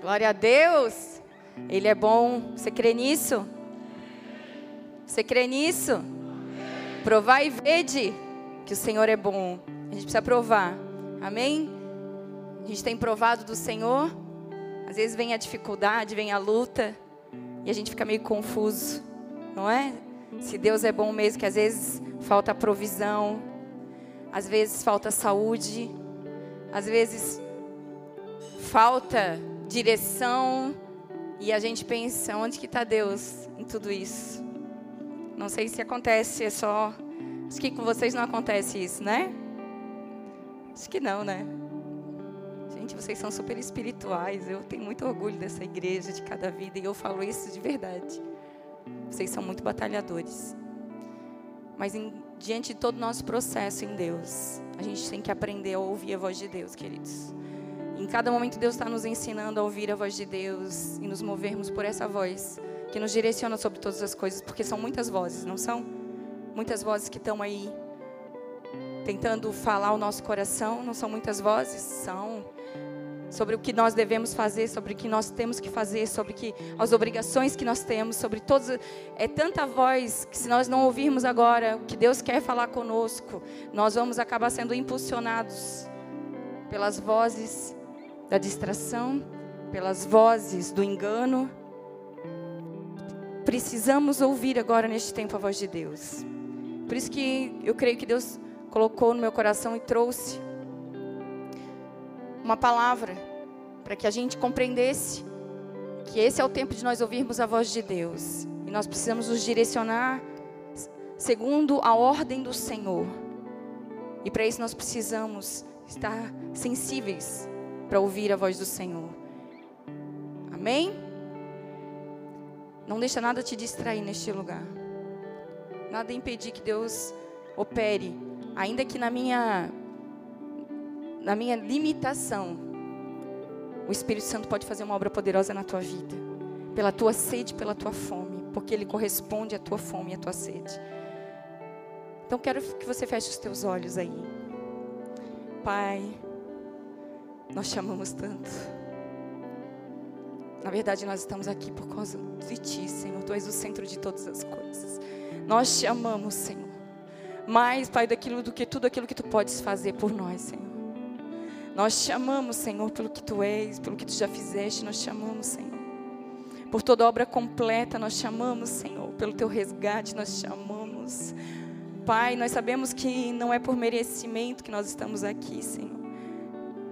Glória a Deus. Ele é bom. Você crê nisso? Você crê nisso? Provar e vede que o Senhor é bom. A gente precisa provar. Amém? A gente tem provado do Senhor. Às vezes vem a dificuldade, vem a luta. E a gente fica meio confuso. Não é? Se Deus é bom mesmo, que às vezes falta provisão. Às vezes falta saúde. Às vezes falta direção. E a gente pensa, onde que está Deus em tudo isso? Não sei se acontece, é só. Acho que com vocês não acontece isso, né? Acho que não, né? Gente, vocês são super espirituais. Eu tenho muito orgulho dessa igreja, de cada vida, e eu falo isso de verdade. Vocês são muito batalhadores. Mas em, diante de todo o nosso processo em Deus, a gente tem que aprender a ouvir a voz de Deus, queridos. Em cada momento Deus está nos ensinando a ouvir a voz de Deus e nos movermos por essa voz que nos direciona sobre todas as coisas, porque são muitas vozes, não são? Muitas vozes que estão aí tentando falar o nosso coração, não são muitas vozes, são sobre o que nós devemos fazer, sobre o que nós temos que fazer, sobre que as obrigações que nós temos, sobre todos é tanta voz que se nós não ouvirmos agora o que Deus quer falar conosco, nós vamos acabar sendo impulsionados pelas vozes da distração, pelas vozes do engano, precisamos ouvir agora neste tempo a voz de Deus. Por isso que eu creio que Deus colocou no meu coração e trouxe uma palavra para que a gente compreendesse que esse é o tempo de nós ouvirmos a voz de Deus e nós precisamos nos direcionar segundo a ordem do Senhor. E para isso nós precisamos estar sensíveis para ouvir a voz do Senhor. Amém? Não deixa nada te distrair neste lugar. Nada impedir que Deus opere, ainda que na minha na minha limitação. O Espírito Santo pode fazer uma obra poderosa na tua vida, pela tua sede, pela tua fome, porque ele corresponde à tua fome e à tua sede. Então quero que você feche os teus olhos aí. Pai, nós chamamos tanto. Na verdade, nós estamos aqui por causa de Ti, Senhor. Tu és o centro de todas as coisas. Nós te amamos, Senhor. Mais, Pai, daquilo do que tudo aquilo que Tu podes fazer por nós, Senhor. Nós te amamos, Senhor, pelo que Tu és, pelo que Tu já fizeste. Nós te amamos, Senhor. Por toda obra completa, nós te amamos, Senhor. Pelo Teu resgate, nós te amamos. Pai, nós sabemos que não é por merecimento que nós estamos aqui, Senhor.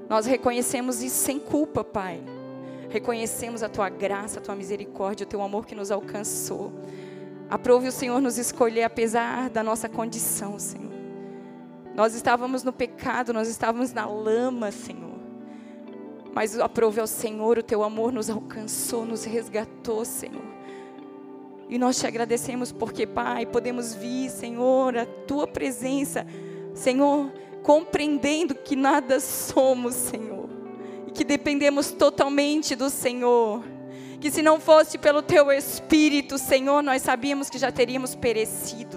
Nós reconhecemos isso sem culpa, Pai. Reconhecemos a tua graça, a tua misericórdia, o teu amor que nos alcançou. Aprove o Senhor nos escolher apesar da nossa condição, Senhor. Nós estávamos no pecado, nós estávamos na lama, Senhor. Mas aprove ao Senhor, o teu amor nos alcançou, nos resgatou, Senhor. E nós te agradecemos porque, Pai, podemos vir, Senhor, a tua presença, Senhor, compreendendo que nada somos, Senhor que dependemos totalmente do Senhor. Que se não fosse pelo teu Espírito, Senhor, nós sabíamos que já teríamos perecido.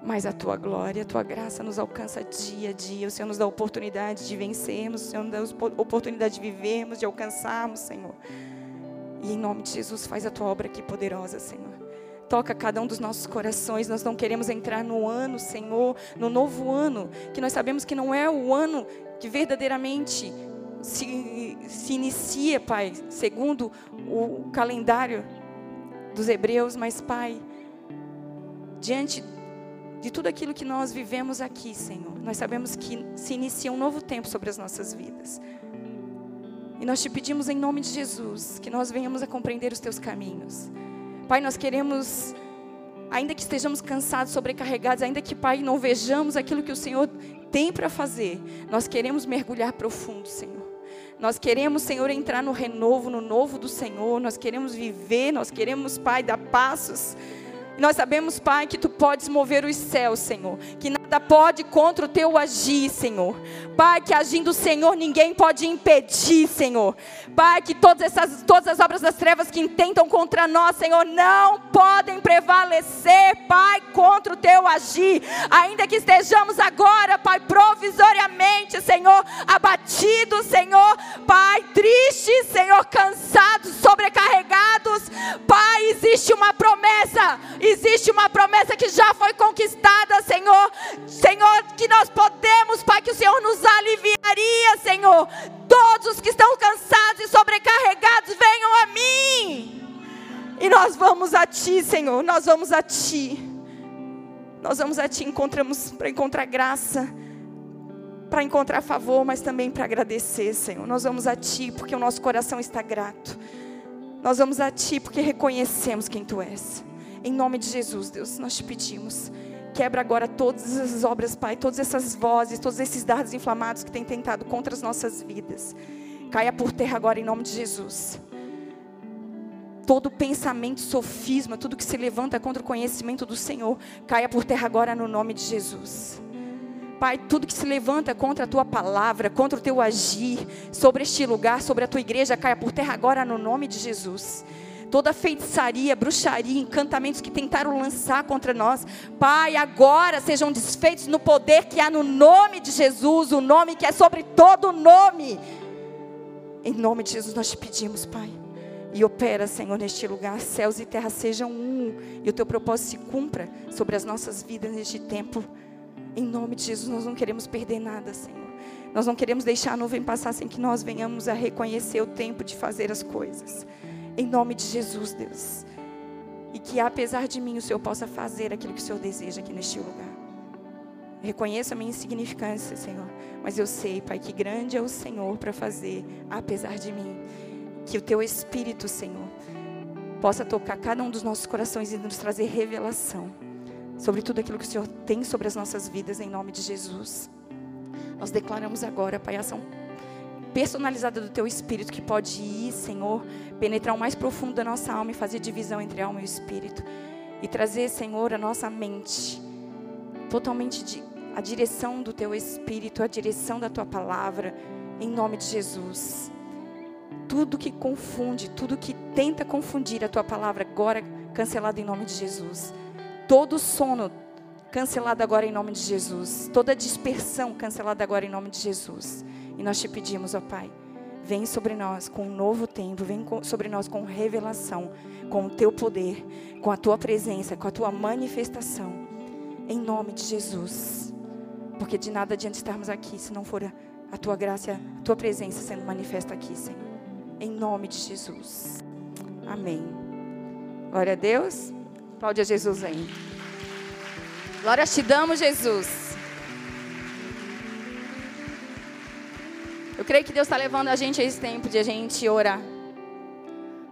Mas a tua glória, a tua graça nos alcança dia a dia. O Senhor nos dá a oportunidade de vencermos, o Senhor nos dá a oportunidade de vivermos, de alcançarmos, Senhor. E em nome de Jesus, faz a tua obra aqui poderosa, Senhor. Toca cada um dos nossos corações. Nós não queremos entrar no ano, Senhor, no novo ano, que nós sabemos que não é o ano que verdadeiramente se, se inicia, Pai, segundo o calendário dos hebreus, mas, Pai, diante de tudo aquilo que nós vivemos aqui, Senhor, nós sabemos que se inicia um novo tempo sobre as nossas vidas. E nós te pedimos em nome de Jesus que nós venhamos a compreender os teus caminhos. Pai, nós queremos, ainda que estejamos cansados, sobrecarregados, ainda que, Pai, não vejamos aquilo que o Senhor tem para fazer, nós queremos mergulhar profundo, Senhor. Nós queremos, Senhor, entrar no renovo, no novo do Senhor. Nós queremos viver, nós queremos, Pai, dar passos. Nós sabemos, Pai, que tu podes mover os céus, Senhor. Que nada pode contra o teu agir, Senhor. Pai, que agindo o Senhor ninguém pode impedir, Senhor. Pai, que todas essas todas as obras das trevas que intentam contra nós, Senhor, não podem prevalecer, Pai, contra o teu agir. Ainda que estejamos agora, Pai, provisoriamente, Senhor, abatidos, Senhor, Pai, tristes cansados, sobrecarregados. Pai, existe uma promessa, existe uma promessa que já foi conquistada, Senhor. Senhor, que nós podemos, Pai, que o Senhor nos aliviaria, Senhor. Todos os que estão cansados e sobrecarregados, venham a mim. E nós vamos a Ti, Senhor, nós vamos a Ti. Nós vamos a Ti encontramos para encontrar graça, para encontrar favor, mas também para agradecer, Senhor. Nós vamos a Ti porque o nosso coração está grato. Nós vamos a Ti porque reconhecemos quem Tu és. Em nome de Jesus, Deus, nós te pedimos. Quebra agora todas as obras, Pai, todas essas vozes, todos esses dardos inflamados que têm tentado contra as nossas vidas. Caia por terra agora em nome de Jesus todo pensamento, sofisma, tudo que se levanta contra o conhecimento do Senhor, caia por terra agora no nome de Jesus. Pai, tudo que se levanta contra a tua palavra, contra o teu agir, sobre este lugar, sobre a tua igreja, caia por terra agora no nome de Jesus. Toda feitiçaria, bruxaria, encantamentos que tentaram lançar contra nós, Pai, agora sejam desfeitos no poder que há no nome de Jesus, o nome que é sobre todo nome. Em nome de Jesus nós te pedimos, Pai. E opera, Senhor, neste lugar. Céus e terra sejam um. E o teu propósito se cumpra sobre as nossas vidas neste tempo. Em nome de Jesus, nós não queremos perder nada, Senhor. Nós não queremos deixar a nuvem passar sem que nós venhamos a reconhecer o tempo de fazer as coisas. Em nome de Jesus, Deus. E que apesar de mim o Senhor possa fazer aquilo que o Senhor deseja aqui neste lugar. Reconheço a minha insignificância, Senhor. Mas eu sei, Pai, que grande é o Senhor para fazer, apesar de mim. Que o teu Espírito, Senhor, possa tocar cada um dos nossos corações e nos trazer revelação sobre tudo aquilo que o Senhor tem sobre as nossas vidas, em nome de Jesus. Nós declaramos agora, Pai, ação personalizada do Teu Espírito que pode ir, Senhor, penetrar o mais profundo da nossa alma e fazer divisão entre alma e Espírito. E trazer, Senhor, a nossa mente totalmente de, a direção do Teu Espírito, a direção da Tua palavra, em nome de Jesus tudo que confunde, tudo que tenta confundir a tua palavra, agora cancelado em nome de Jesus. Todo sono cancelado agora em nome de Jesus. Toda dispersão cancelada agora em nome de Jesus. E nós te pedimos, ó Pai, vem sobre nós com um novo tempo, vem sobre nós com revelação, com o teu poder, com a tua presença, com a tua manifestação. Em nome de Jesus. Porque de nada adianta estarmos aqui se não for a tua graça, a tua presença sendo manifesta aqui, Senhor em nome de Jesus. Amém. Glória a Deus. Aplaude a Jesus aí. Glória te damos, Jesus. Eu creio que Deus está levando a gente a esse tempo de a gente orar.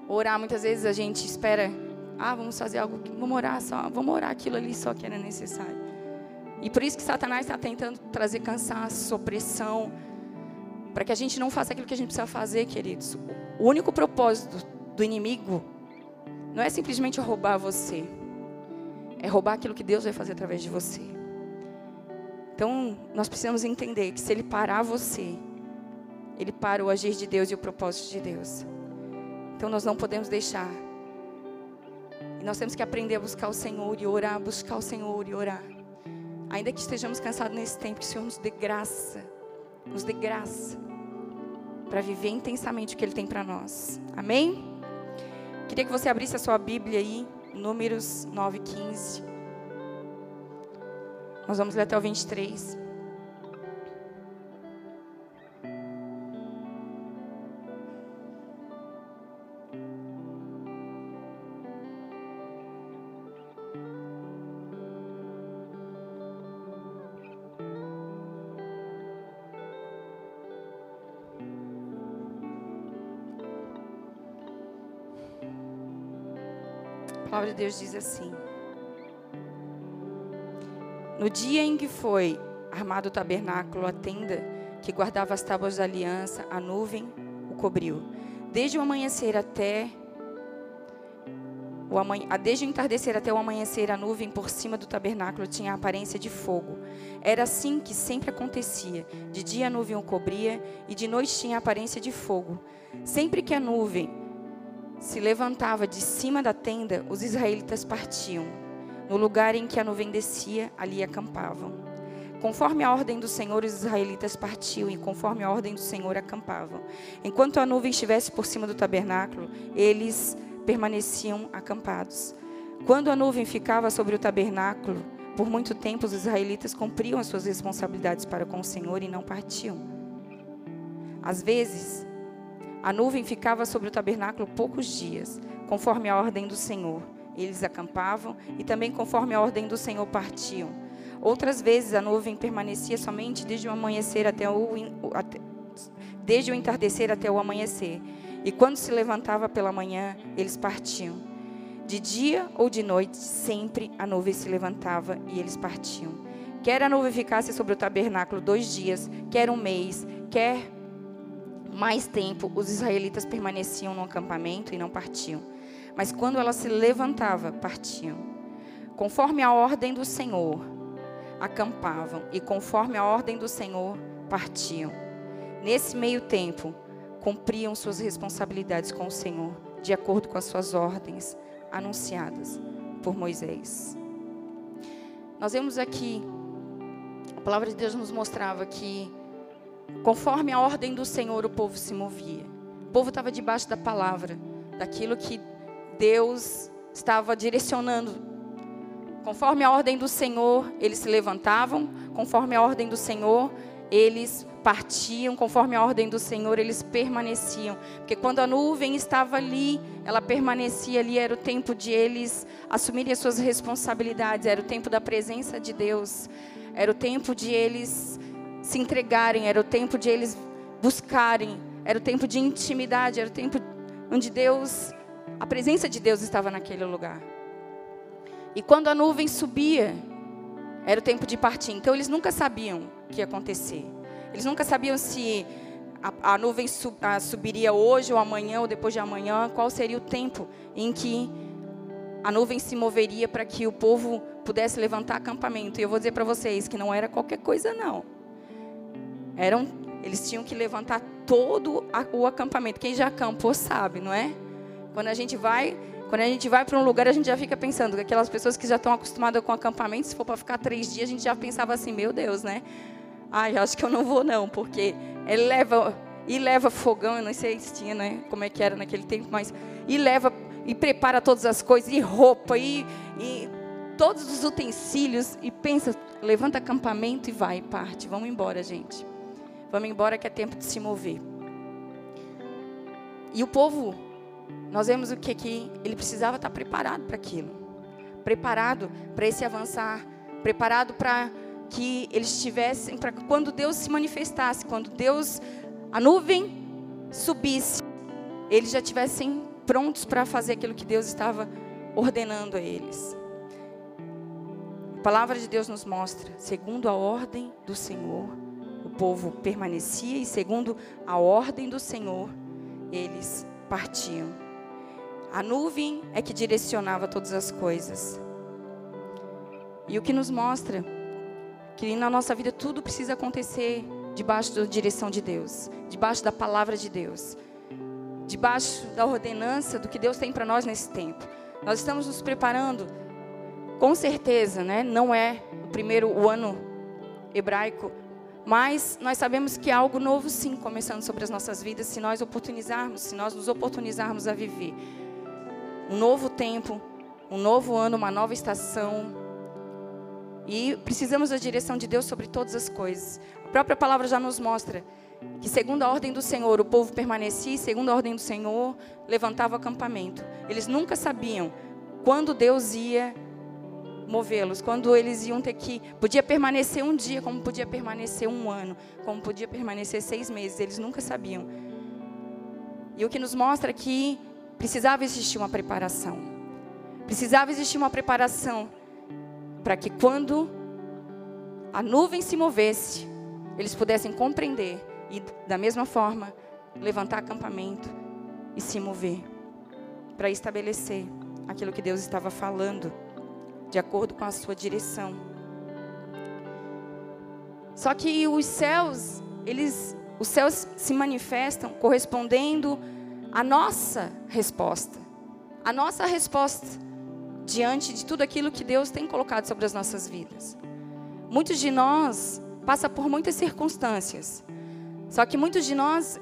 Orar, muitas vezes a gente espera, ah, vamos fazer algo, vamos orar só, vamos orar aquilo ali só que era necessário. E por isso que Satanás está tentando trazer cansaço, opressão, para que a gente não faça aquilo que a gente precisa fazer, queridos. O único propósito do inimigo não é simplesmente roubar você, é roubar aquilo que Deus vai fazer através de você. Então, nós precisamos entender que se ele parar você, ele para o agir de Deus e o propósito de Deus. Então, nós não podemos deixar. E nós temos que aprender a buscar o Senhor e orar, buscar o Senhor e orar. Ainda que estejamos cansados nesse tempo, que o Senhor nos dê graça, nos dê graça para viver intensamente o que Ele tem para nós. Amém? Queria que você abrisse a sua Bíblia aí, Números 9, 15. Nós vamos ler até o 23. Deus diz assim: No dia em que foi armado o tabernáculo, a tenda que guardava as tábuas da aliança, a nuvem o cobriu. Desde o amanhecer até o amanhe... desde o entardecer até o amanhecer, a nuvem por cima do tabernáculo tinha a aparência de fogo. Era assim que sempre acontecia. De dia a nuvem o cobria e de noite tinha a aparência de fogo. Sempre que a nuvem se levantava de cima da tenda, os israelitas partiam. No lugar em que a nuvem descia, ali acampavam. Conforme a ordem do Senhor, os israelitas partiam e conforme a ordem do Senhor acampavam. Enquanto a nuvem estivesse por cima do tabernáculo, eles permaneciam acampados. Quando a nuvem ficava sobre o tabernáculo, por muito tempo os israelitas cumpriam as suas responsabilidades para com o Senhor e não partiam. Às vezes, a nuvem ficava sobre o tabernáculo poucos dias, conforme a ordem do Senhor. Eles acampavam e também conforme a ordem do Senhor partiam. Outras vezes a nuvem permanecia somente desde o amanhecer até o até, desde o entardecer até o amanhecer. E quando se levantava pela manhã, eles partiam. De dia ou de noite, sempre a nuvem se levantava e eles partiam. Quer a nuvem ficasse sobre o tabernáculo dois dias, quer um mês, quer mais tempo, os israelitas permaneciam no acampamento e não partiam. Mas quando ela se levantava, partiam. Conforme a ordem do Senhor, acampavam, e conforme a ordem do Senhor, partiam. Nesse meio tempo, cumpriam suas responsabilidades com o Senhor, de acordo com as suas ordens anunciadas por Moisés. Nós vemos aqui, a palavra de Deus nos mostrava que, conforme a ordem do Senhor, o povo se movia. O povo estava debaixo da palavra, daquilo que Deus estava direcionando. Conforme a ordem do Senhor, eles se levantavam, conforme a ordem do Senhor, eles partiam, conforme a ordem do Senhor, eles permaneciam. Porque quando a nuvem estava ali, ela permanecia ali, era o tempo de eles assumirem as suas responsabilidades, era o tempo da presença de Deus, era o tempo de eles se entregarem, era o tempo de eles buscarem, era o tempo de intimidade, era o tempo onde Deus, a presença de Deus estava naquele lugar. E quando a nuvem subia, era o tempo de partir. Então eles nunca sabiam o que ia acontecer. Eles nunca sabiam se a, a nuvem sub, a, subiria hoje ou amanhã ou depois de amanhã, qual seria o tempo em que a nuvem se moveria para que o povo pudesse levantar acampamento. E eu vou dizer para vocês que não era qualquer coisa não. Eram, eles tinham que levantar todo o acampamento. Quem já acampou sabe, não é? Quando a gente vai, quando a gente vai para um lugar, a gente já fica pensando, aquelas pessoas que já estão acostumadas com acampamento, se for para ficar três dias, a gente já pensava assim, meu Deus, né? Ai, acho que eu não vou não, porque ele leva e leva fogão, eu não sei se tinha, né, como é que era naquele tempo, mas e leva e prepara todas as coisas, e roupa, e, e todos os utensílios, e pensa, levanta acampamento e vai, parte. Vamos embora, gente. Vamos embora que é tempo de se mover. E o povo, nós vemos o que que ele precisava estar preparado para aquilo. Preparado para esse avançar, preparado para que eles tivessem, para quando Deus se manifestasse, quando Deus, a nuvem subisse, eles já tivessem prontos para fazer aquilo que Deus estava ordenando a eles. A palavra de Deus nos mostra, segundo a ordem do Senhor, o povo permanecia e segundo a ordem do Senhor, eles partiam. A nuvem é que direcionava todas as coisas. E o que nos mostra que na nossa vida tudo precisa acontecer debaixo da direção de Deus, debaixo da palavra de Deus, debaixo da ordenança do que Deus tem para nós nesse tempo. Nós estamos nos preparando, com certeza, né? Não é o primeiro o ano hebraico, mas nós sabemos que algo novo sim começando sobre as nossas vidas, se nós oportunizarmos, se nós nos oportunizarmos a viver um novo tempo, um novo ano, uma nova estação, e precisamos da direção de Deus sobre todas as coisas. A própria palavra já nos mostra que, segundo a ordem do Senhor, o povo permanecia, e segundo a ordem do Senhor, levantava o acampamento. Eles nunca sabiam quando Deus ia movê-los, quando eles iam ter que. Podia permanecer um dia, como podia permanecer um ano, como podia permanecer seis meses, eles nunca sabiam. E o que nos mostra que precisava existir uma preparação. Precisava existir uma preparação para que quando a nuvem se movesse, eles pudessem compreender e, da mesma forma, levantar acampamento e se mover para estabelecer aquilo que Deus estava falando, de acordo com a sua direção. Só que os céus, eles, os céus se manifestam correspondendo à nossa resposta. A nossa resposta diante de tudo aquilo que Deus tem colocado sobre as nossas vidas. muitos de nós passa por muitas circunstâncias. Só que muitos de nós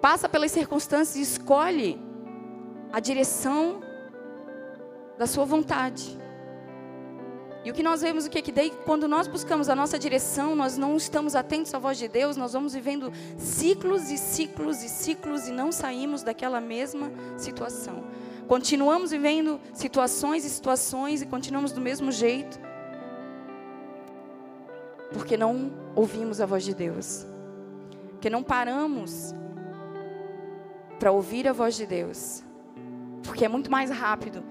passa pelas circunstâncias e escolhe a direção da sua vontade. E o que nós vemos o que é que daí quando nós buscamos a nossa direção, nós não estamos atentos à voz de Deus, nós vamos vivendo ciclos e ciclos e ciclos e não saímos daquela mesma situação. Continuamos vivendo situações e situações e continuamos do mesmo jeito. Porque não ouvimos a voz de Deus. Porque não paramos para ouvir a voz de Deus. Porque é muito mais rápido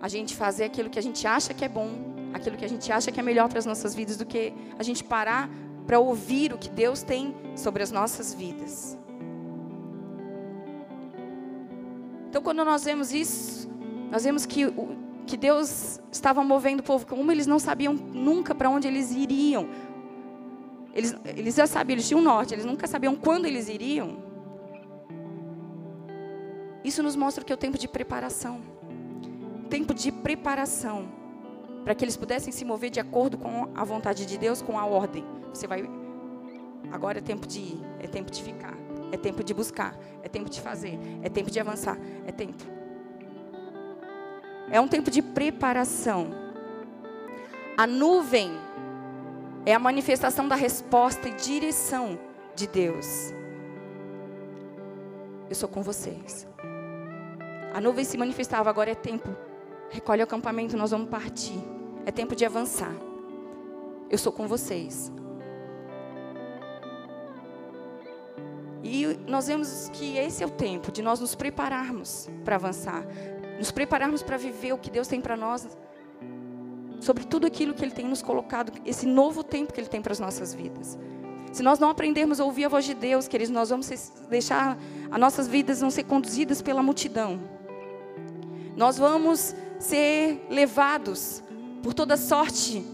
a gente fazer aquilo que a gente acha que é bom, aquilo que a gente acha que é melhor para as nossas vidas, do que a gente parar para ouvir o que Deus tem sobre as nossas vidas. Então, quando nós vemos isso, nós vemos que, que Deus estava movendo o povo, como eles não sabiam nunca para onde eles iriam. Eles, eles já sabiam, eles tinham norte, eles nunca sabiam quando eles iriam. Isso nos mostra que é o tempo de preparação. Tempo de preparação. Para que eles pudessem se mover de acordo com a vontade de Deus, com a ordem. Você vai. Agora é tempo de ir, é tempo de ficar, é tempo de buscar, é tempo de fazer, é tempo de avançar, é tempo. É um tempo de preparação. A nuvem é a manifestação da resposta e direção de Deus. Eu sou com vocês. A nuvem se manifestava, agora é tempo. Recolhe o acampamento, nós vamos partir. É tempo de avançar. Eu sou com vocês. E nós vemos que esse é o tempo de nós nos prepararmos para avançar, nos prepararmos para viver o que Deus tem para nós, sobre tudo aquilo que Ele tem nos colocado, esse novo tempo que Ele tem para as nossas vidas. Se nós não aprendermos a ouvir a voz de Deus, queridos, nós vamos deixar as nossas vidas não ser conduzidas pela multidão. Nós vamos ser levados por toda sorte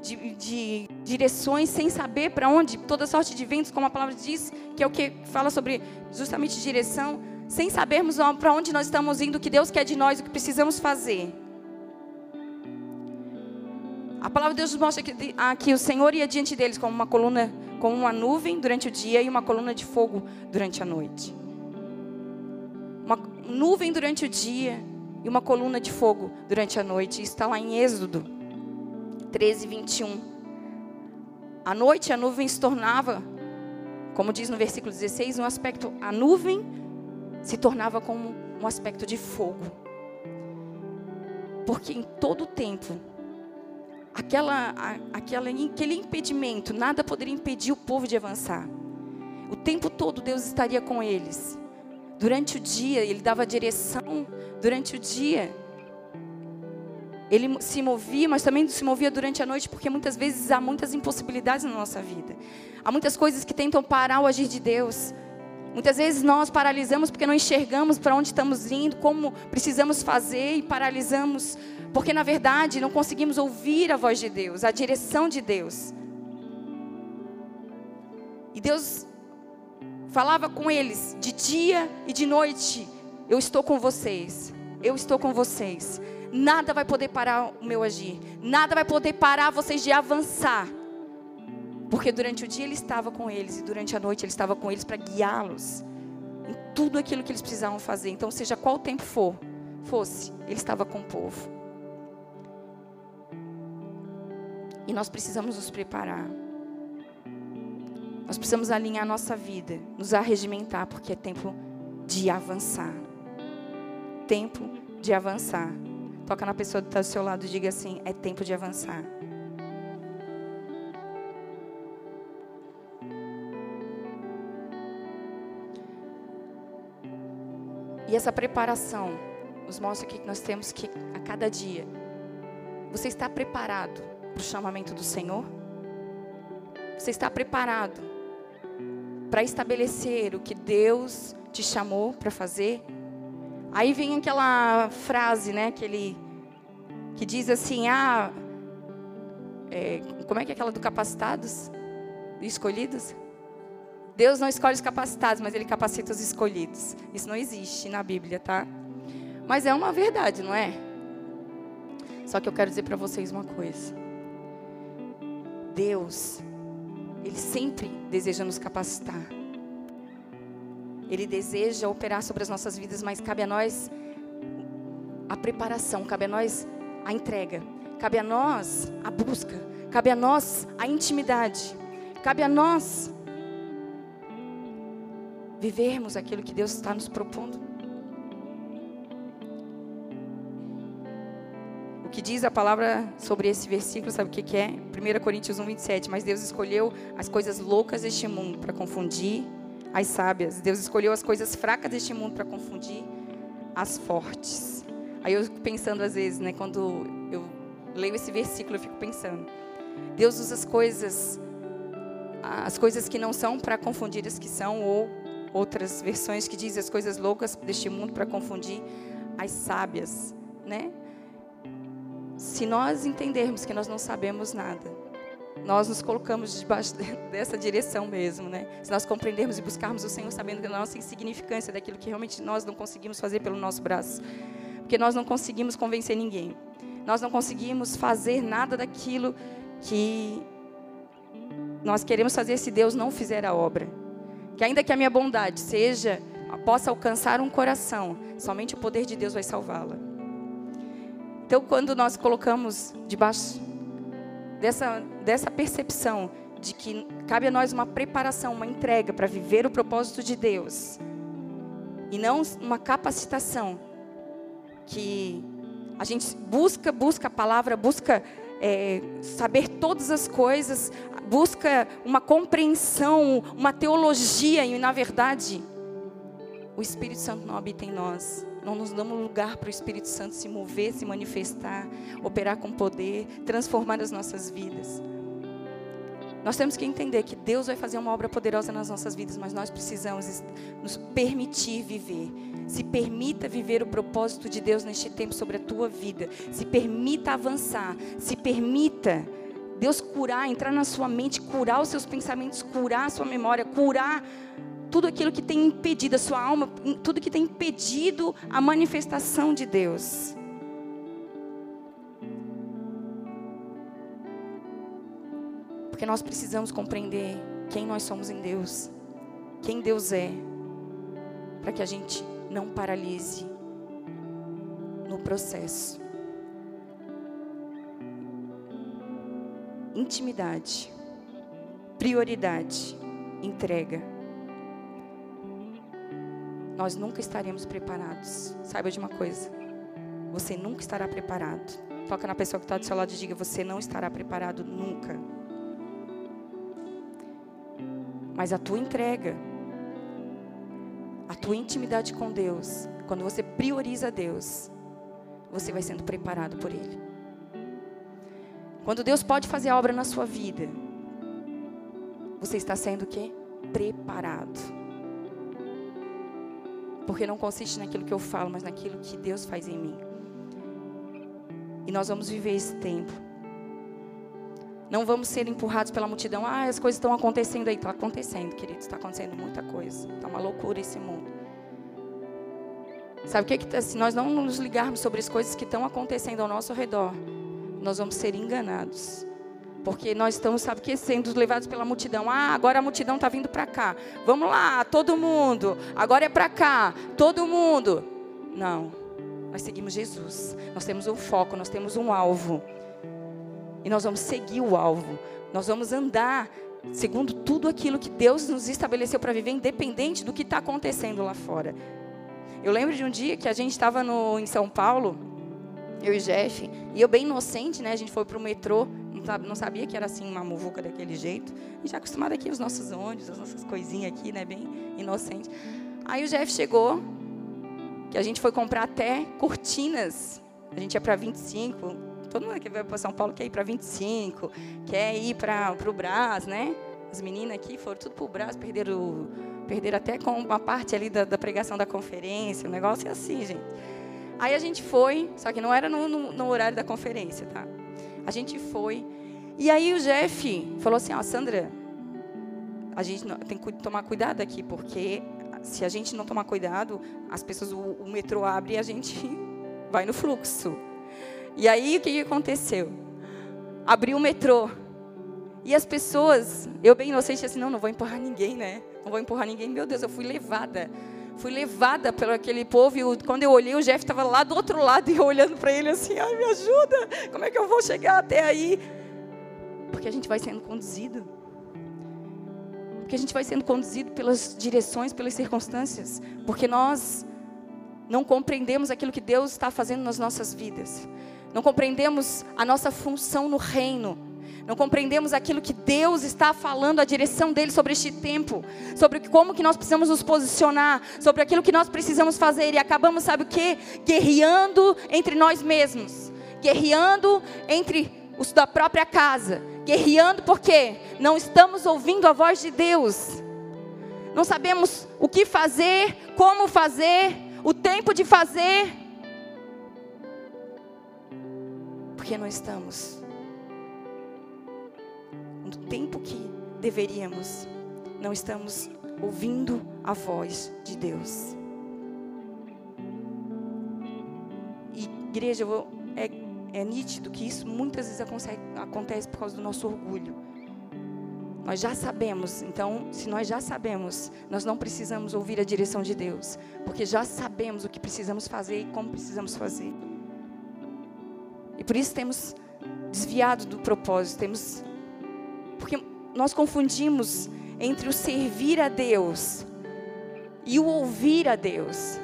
de, de direções sem saber para onde, toda sorte de ventos, como a palavra diz, que é o que fala sobre justamente direção, sem sabermos para onde nós estamos indo, o que Deus quer de nós, o que precisamos fazer. A palavra de Deus nos mostra que, que o Senhor ia diante deles como uma coluna, como uma nuvem durante o dia e uma coluna de fogo durante a noite uma nuvem durante o dia e uma coluna de fogo durante a noite. Isso está lá em Êxodo 13, 21. À noite a nuvem se tornava, como diz no versículo 16, um aspecto, a nuvem se tornava como um aspecto de fogo. Porque em todo o tempo, aquela, aquela, aquele impedimento, nada poderia impedir o povo de avançar. O tempo todo Deus estaria com eles. Durante o dia, ele dava direção. Durante o dia, ele se movia, mas também se movia durante a noite, porque muitas vezes há muitas impossibilidades na nossa vida. Há muitas coisas que tentam parar o agir de Deus. Muitas vezes nós paralisamos porque não enxergamos para onde estamos indo, como precisamos fazer e paralisamos porque na verdade não conseguimos ouvir a voz de Deus, a direção de Deus. E Deus falava com eles de dia e de noite: Eu estou com vocês, eu estou com vocês. Nada vai poder parar o meu agir, nada vai poder parar vocês de avançar. Porque durante o dia ele estava com eles e durante a noite ele estava com eles para guiá-los em tudo aquilo que eles precisavam fazer. Então, seja qual tempo for, fosse, ele estava com o povo. E nós precisamos nos preparar. Nós precisamos alinhar nossa vida, nos arregimentar, porque é tempo de avançar. Tempo de avançar. Toca na pessoa que está do seu lado e diga assim: é tempo de avançar. E essa preparação nos mostra que nós temos que, a cada dia, você está preparado para o chamamento do Senhor? Você está preparado para estabelecer o que Deus te chamou para fazer. Aí vem aquela frase, né, que ele que diz assim, ah, é, como é que é aquela do capacitados escolhidos? Deus não escolhe os capacitados, mas Ele capacita os escolhidos. Isso não existe na Bíblia, tá? Mas é uma verdade, não é? Só que eu quero dizer para vocês uma coisa. Deus, Ele sempre deseja nos capacitar. Ele deseja operar sobre as nossas vidas, mas cabe a nós a preparação, cabe a nós a entrega, cabe a nós a busca, cabe a nós a intimidade, cabe a nós vivermos aquilo que Deus está nos propondo. Que diz a palavra sobre esse versículo, sabe o que, que é? 1 Coríntios 1, 27. Mas Deus escolheu as coisas loucas deste mundo para confundir as sábias. Deus escolheu as coisas fracas deste mundo para confundir as fortes. Aí eu fico pensando às vezes, né, quando eu leio esse versículo, eu fico pensando. Deus usa as coisas as coisas que não são para confundir as que são ou outras versões que dizem as coisas loucas deste mundo para confundir as sábias, né? Se nós entendermos que nós não sabemos nada, nós nos colocamos debaixo dessa direção mesmo, né? Se nós compreendermos e buscarmos o Senhor sabendo da nossa insignificância, daquilo que realmente nós não conseguimos fazer pelo nosso braço, porque nós não conseguimos convencer ninguém, nós não conseguimos fazer nada daquilo que nós queremos fazer se Deus não fizer a obra. Que ainda que a minha bondade seja, possa alcançar um coração, somente o poder de Deus vai salvá-la. Então, quando nós colocamos debaixo dessa, dessa percepção de que cabe a nós uma preparação, uma entrega para viver o propósito de Deus, e não uma capacitação que a gente busca, busca a palavra, busca é, saber todas as coisas, busca uma compreensão, uma teologia, e na verdade, o Espírito Santo não habita em nós. Não nos damos lugar para o Espírito Santo se mover, se manifestar, operar com poder, transformar as nossas vidas. Nós temos que entender que Deus vai fazer uma obra poderosa nas nossas vidas, mas nós precisamos nos permitir viver. Se permita viver o propósito de Deus neste tempo sobre a tua vida. Se permita avançar. Se permita Deus curar, entrar na sua mente, curar os seus pensamentos, curar a sua memória, curar tudo aquilo que tem impedido a sua alma, tudo que tem impedido a manifestação de Deus. Porque nós precisamos compreender quem nós somos em Deus, quem Deus é, para que a gente não paralise no processo. Intimidade, prioridade, entrega. Nós nunca estaremos preparados. Saiba de uma coisa: você nunca estará preparado. Toca na pessoa que está do seu lado e diga: Você não estará preparado nunca. Mas a tua entrega, a tua intimidade com Deus, quando você prioriza Deus, você vai sendo preparado por Ele. Quando Deus pode fazer a obra na sua vida, você está sendo o quê? Preparado. Porque não consiste naquilo que eu falo, mas naquilo que Deus faz em mim. E nós vamos viver esse tempo não vamos ser empurrados pela multidão. Ah, as coisas estão acontecendo aí. Está acontecendo, queridos. Está acontecendo muita coisa. Está uma loucura esse mundo. Sabe o que, que tá, se nós não nos ligarmos sobre as coisas que estão acontecendo ao nosso redor, nós vamos ser enganados. Porque nós estamos, sabe que, sendo levados pela multidão. Ah, agora a multidão está vindo para cá. Vamos lá, todo mundo. Agora é para cá, todo mundo. Não. Nós seguimos Jesus. Nós temos um foco, nós temos um alvo. E nós vamos seguir o alvo. Nós vamos andar segundo tudo aquilo que Deus nos estabeleceu para viver, independente do que está acontecendo lá fora. Eu lembro de um dia que a gente estava em São Paulo, eu e Jeff, e eu bem inocente, né? A gente foi para o metrô, não sabia que era assim uma muvuca daquele jeito. E já acostumado aqui os nossos ônibus, as nossas coisinhas aqui, né? Bem inocente. Aí o Jeff chegou, que a gente foi comprar até cortinas. A gente ia para 25, Todo mundo que vai para São Paulo quer ir para 25, quer ir para o Brás, né? As meninas aqui foram tudo para o Brás, perderam, perderam até com uma parte ali da, da, pregação da conferência, o negócio é assim, gente. Aí a gente foi, só que não era no, no, no horário da conferência, tá? A gente foi. E aí o Jeff falou assim, ó, Sandra, a gente tem que tomar cuidado aqui, porque se a gente não tomar cuidado, as pessoas, o, o metrô abre e a gente vai no fluxo. E aí o que, que aconteceu? Abriu o metrô. E as pessoas, eu bem inocente, assim, não, não vou empurrar ninguém, né? Não vou empurrar ninguém. Meu Deus, eu fui levada. Fui levada pelo aquele povo. E quando eu olhei, o Jeff estava lá do outro lado e eu olhando para ele assim: ai, me ajuda. Como é que eu vou chegar até aí? Porque a gente vai sendo conduzido. Porque a gente vai sendo conduzido pelas direções, pelas circunstâncias. Porque nós não compreendemos aquilo que Deus está fazendo nas nossas vidas. Não compreendemos a nossa função no reino. Não compreendemos aquilo que Deus está falando, a direção dele sobre este tempo, sobre como que nós precisamos nos posicionar, sobre aquilo que nós precisamos fazer e acabamos, sabe o que? Guerreando entre nós mesmos, guerreando entre os da própria casa, guerreando porque não estamos ouvindo a voz de Deus. Não sabemos o que fazer, como fazer, o tempo de fazer. Porque não estamos tempo que deveríamos. Não estamos ouvindo a voz de Deus. E, igreja, é, é nítido que isso muitas vezes acontece por causa do nosso orgulho. Nós já sabemos, então, se nós já sabemos, nós não precisamos ouvir a direção de Deus, porque já sabemos o que precisamos fazer e como precisamos fazer. E por isso temos desviado do propósito, temos porque nós confundimos entre o servir a Deus e o ouvir a Deus.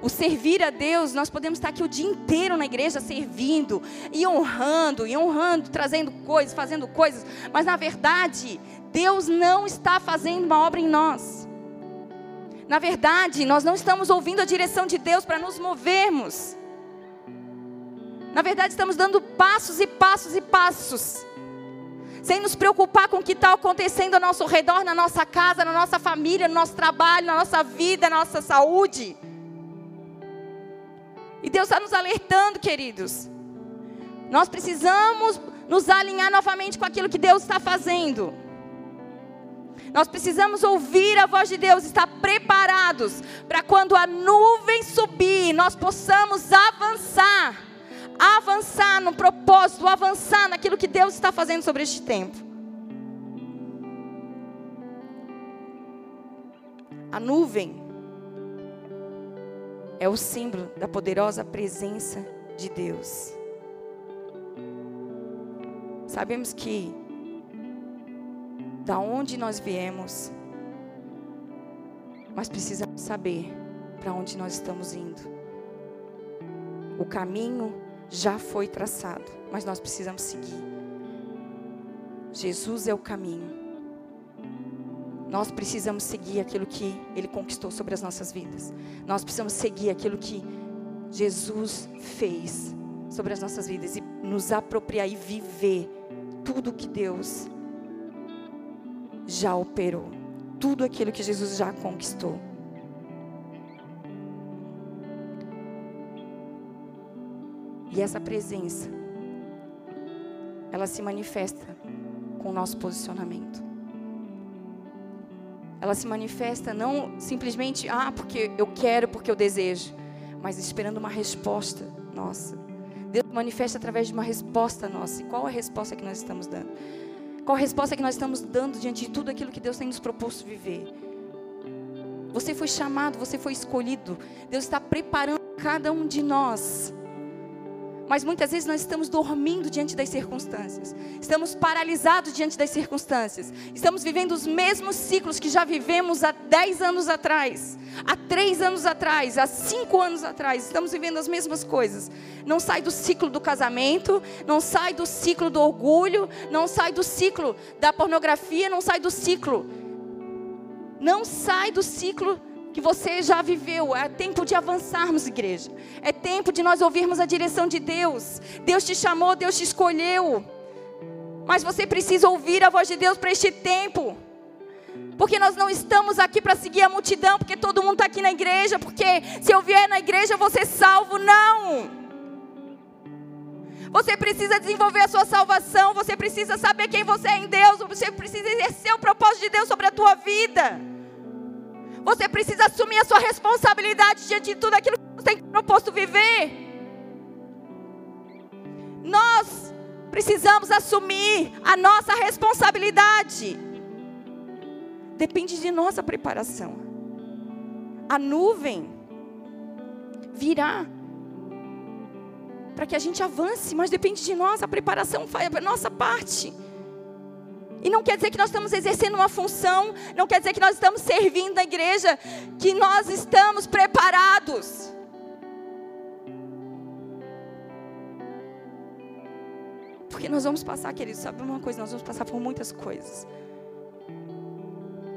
O servir a Deus, nós podemos estar aqui o dia inteiro na igreja servindo e honrando, e honrando, trazendo coisas, fazendo coisas, mas na verdade, Deus não está fazendo uma obra em nós. Na verdade, nós não estamos ouvindo a direção de Deus para nos movermos. Na verdade, estamos dando passos e passos e passos sem nos preocupar com o que está acontecendo ao nosso redor, na nossa casa, na nossa família, no nosso trabalho, na nossa vida, na nossa saúde. E Deus está nos alertando, queridos. Nós precisamos nos alinhar novamente com aquilo que Deus está fazendo. Nós precisamos ouvir a voz de Deus, estar preparados para quando a nuvem subir, nós possamos avançar avançar no propósito, avançar naquilo que Deus está fazendo sobre este tempo. A nuvem é o símbolo da poderosa presença de Deus. Sabemos que da onde nós viemos, mas precisamos saber para onde nós estamos indo. O caminho já foi traçado, mas nós precisamos seguir. Jesus é o caminho. Nós precisamos seguir aquilo que Ele conquistou sobre as nossas vidas. Nós precisamos seguir aquilo que Jesus fez sobre as nossas vidas e nos apropriar e viver tudo que Deus já operou, tudo aquilo que Jesus já conquistou. E essa presença, ela se manifesta com o nosso posicionamento. Ela se manifesta não simplesmente, ah, porque eu quero, porque eu desejo, mas esperando uma resposta nossa. Deus manifesta através de uma resposta nossa. E qual a resposta que nós estamos dando? Qual a resposta que nós estamos dando diante de tudo aquilo que Deus tem nos proposto viver? Você foi chamado, você foi escolhido. Deus está preparando cada um de nós mas muitas vezes nós estamos dormindo diante das circunstâncias, estamos paralisados diante das circunstâncias, estamos vivendo os mesmos ciclos que já vivemos há 10 anos atrás, há 3 anos atrás, há 5 anos atrás, estamos vivendo as mesmas coisas. Não sai do ciclo do casamento, não sai do ciclo do orgulho, não sai do ciclo da pornografia, não sai do ciclo. Não sai do ciclo que você já viveu. É tempo de avançarmos, igreja. É tempo de nós ouvirmos a direção de Deus. Deus te chamou, Deus te escolheu. Mas você precisa ouvir a voz de Deus para este tempo. Porque nós não estamos aqui para seguir a multidão, porque todo mundo está aqui na igreja, porque se eu vier na igreja eu vou ser salvo. Não! Você precisa desenvolver a sua salvação, você precisa saber quem você é em Deus, você precisa exercer o propósito de Deus sobre a tua vida. Você precisa assumir a sua responsabilidade diante de tudo aquilo que você tem proposto viver. Nós precisamos assumir a nossa responsabilidade. Depende de nossa preparação. A nuvem virá para que a gente avance, mas depende de nós, a preparação a nossa parte. E não quer dizer que nós estamos exercendo uma função, não quer dizer que nós estamos servindo a igreja, que nós estamos preparados. Porque nós vamos passar, queridos, sabe uma coisa? Nós vamos passar por muitas coisas.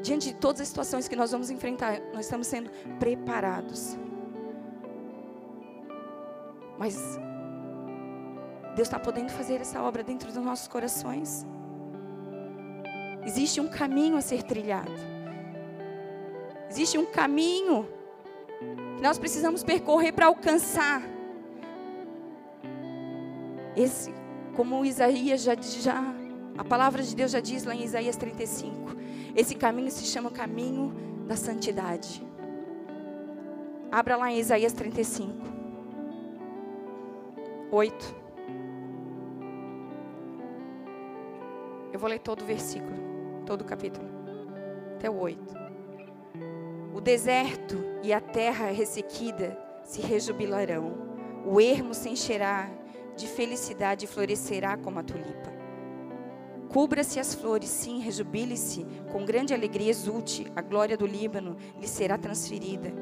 Diante de todas as situações que nós vamos enfrentar, nós estamos sendo preparados. Mas Deus está podendo fazer essa obra dentro dos nossos corações. Existe um caminho a ser trilhado. Existe um caminho que nós precisamos percorrer para alcançar. Esse, como Isaías já, já, a palavra de Deus já diz lá em Isaías 35, esse caminho se chama caminho da santidade. Abra lá em Isaías 35, 8. Eu vou ler todo o versículo todo o capítulo, até o 8. O deserto e a terra ressequida se rejubilarão, o ermo se encherá de felicidade e florescerá como a tulipa. Cubra-se as flores, sim, rejubile-se, com grande alegria exulte, a glória do Líbano lhe será transferida,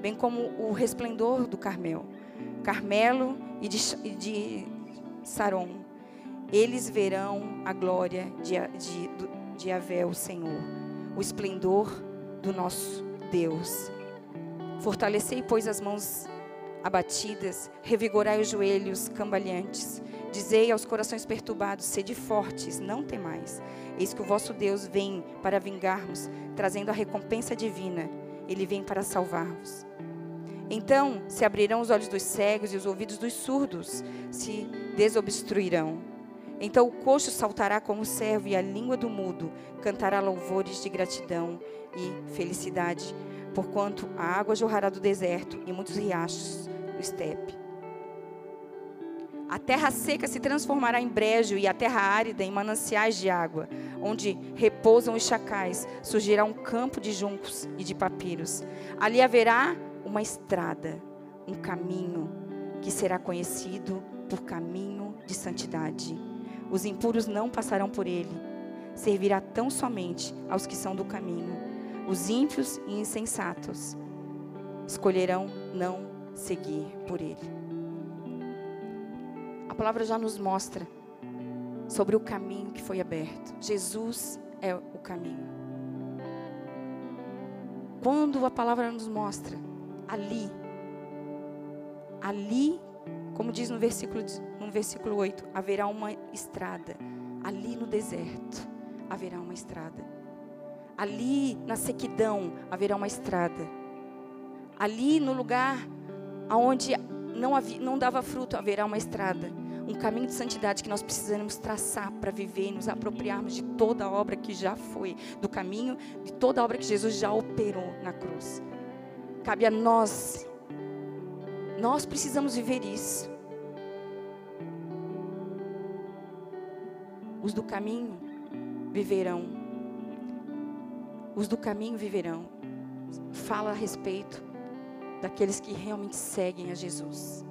bem como o resplendor do Carmel, Carmelo e de, de Saron. Eles verão a glória de, de, de Yahvé, o Senhor, o esplendor do nosso Deus. Fortalecei, pois, as mãos abatidas, revigorai os joelhos cambaleantes. Dizei aos corações perturbados: sede fortes, não temais. Eis que o vosso Deus vem para vingar-vos, trazendo a recompensa divina. Ele vem para salvar-vos. Então se abrirão os olhos dos cegos e os ouvidos dos surdos se desobstruirão. Então o coxo saltará como servo e a língua do mudo cantará louvores de gratidão e felicidade, porquanto a água jorrará do deserto e muitos riachos do estepe. A terra seca se transformará em brejo e a terra árida em mananciais de água, onde repousam os chacais. Surgirá um campo de juncos e de papiros. Ali haverá uma estrada, um caminho que será conhecido por caminho de santidade os impuros não passarão por ele. Servirá tão somente aos que são do caminho. Os ímpios e insensatos escolherão não seguir por ele. A palavra já nos mostra sobre o caminho que foi aberto. Jesus é o caminho. Quando a palavra nos mostra ali, ali, como diz no versículo no versículo 8, haverá uma estrada. Ali no deserto haverá uma estrada. Ali na sequidão haverá uma estrada. Ali no lugar onde não, havia, não dava fruto haverá uma estrada. Um caminho de santidade que nós precisamos traçar para viver e nos apropriarmos de toda a obra que já foi, do caminho, de toda a obra que Jesus já operou na cruz. Cabe a nós, nós precisamos viver isso. Os do caminho viverão. Os do caminho viverão. Fala a respeito daqueles que realmente seguem a Jesus.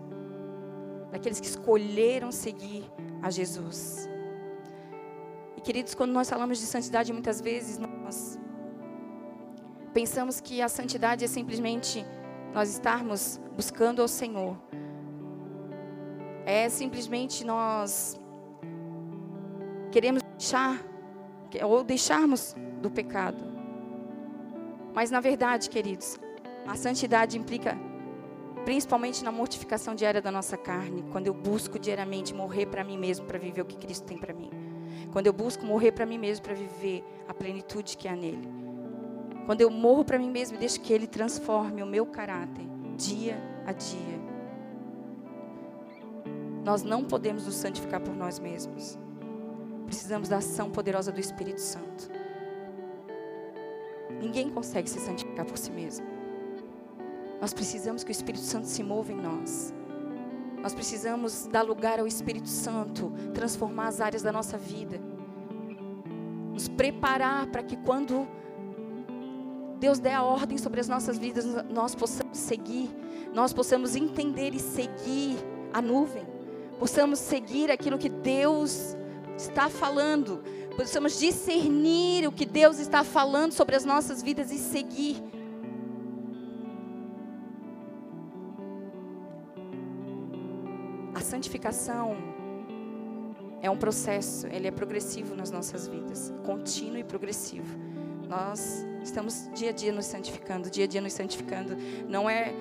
Daqueles que escolheram seguir a Jesus. E queridos, quando nós falamos de santidade, muitas vezes nós pensamos que a santidade é simplesmente nós estarmos buscando ao Senhor. É simplesmente nós queremos deixar ou deixarmos do pecado. Mas na verdade, queridos, a santidade implica principalmente na mortificação diária da nossa carne, quando eu busco diariamente morrer para mim mesmo para viver o que Cristo tem para mim. Quando eu busco morrer para mim mesmo para viver a plenitude que há nele. Quando eu morro para mim mesmo e deixo que ele transforme o meu caráter dia a dia. Nós não podemos nos santificar por nós mesmos. Precisamos da ação poderosa do Espírito Santo. Ninguém consegue se santificar por si mesmo. Nós precisamos que o Espírito Santo se mova em nós. Nós precisamos dar lugar ao Espírito Santo, transformar as áreas da nossa vida, nos preparar para que quando Deus der a ordem sobre as nossas vidas, nós possamos seguir, nós possamos entender e seguir a nuvem, possamos seguir aquilo que Deus está falando, possamos discernir o que Deus está falando sobre as nossas vidas e seguir. A santificação é um processo, ele é progressivo nas nossas vidas, contínuo e progressivo. Nós estamos dia a dia nos santificando, dia a dia nos santificando. Não é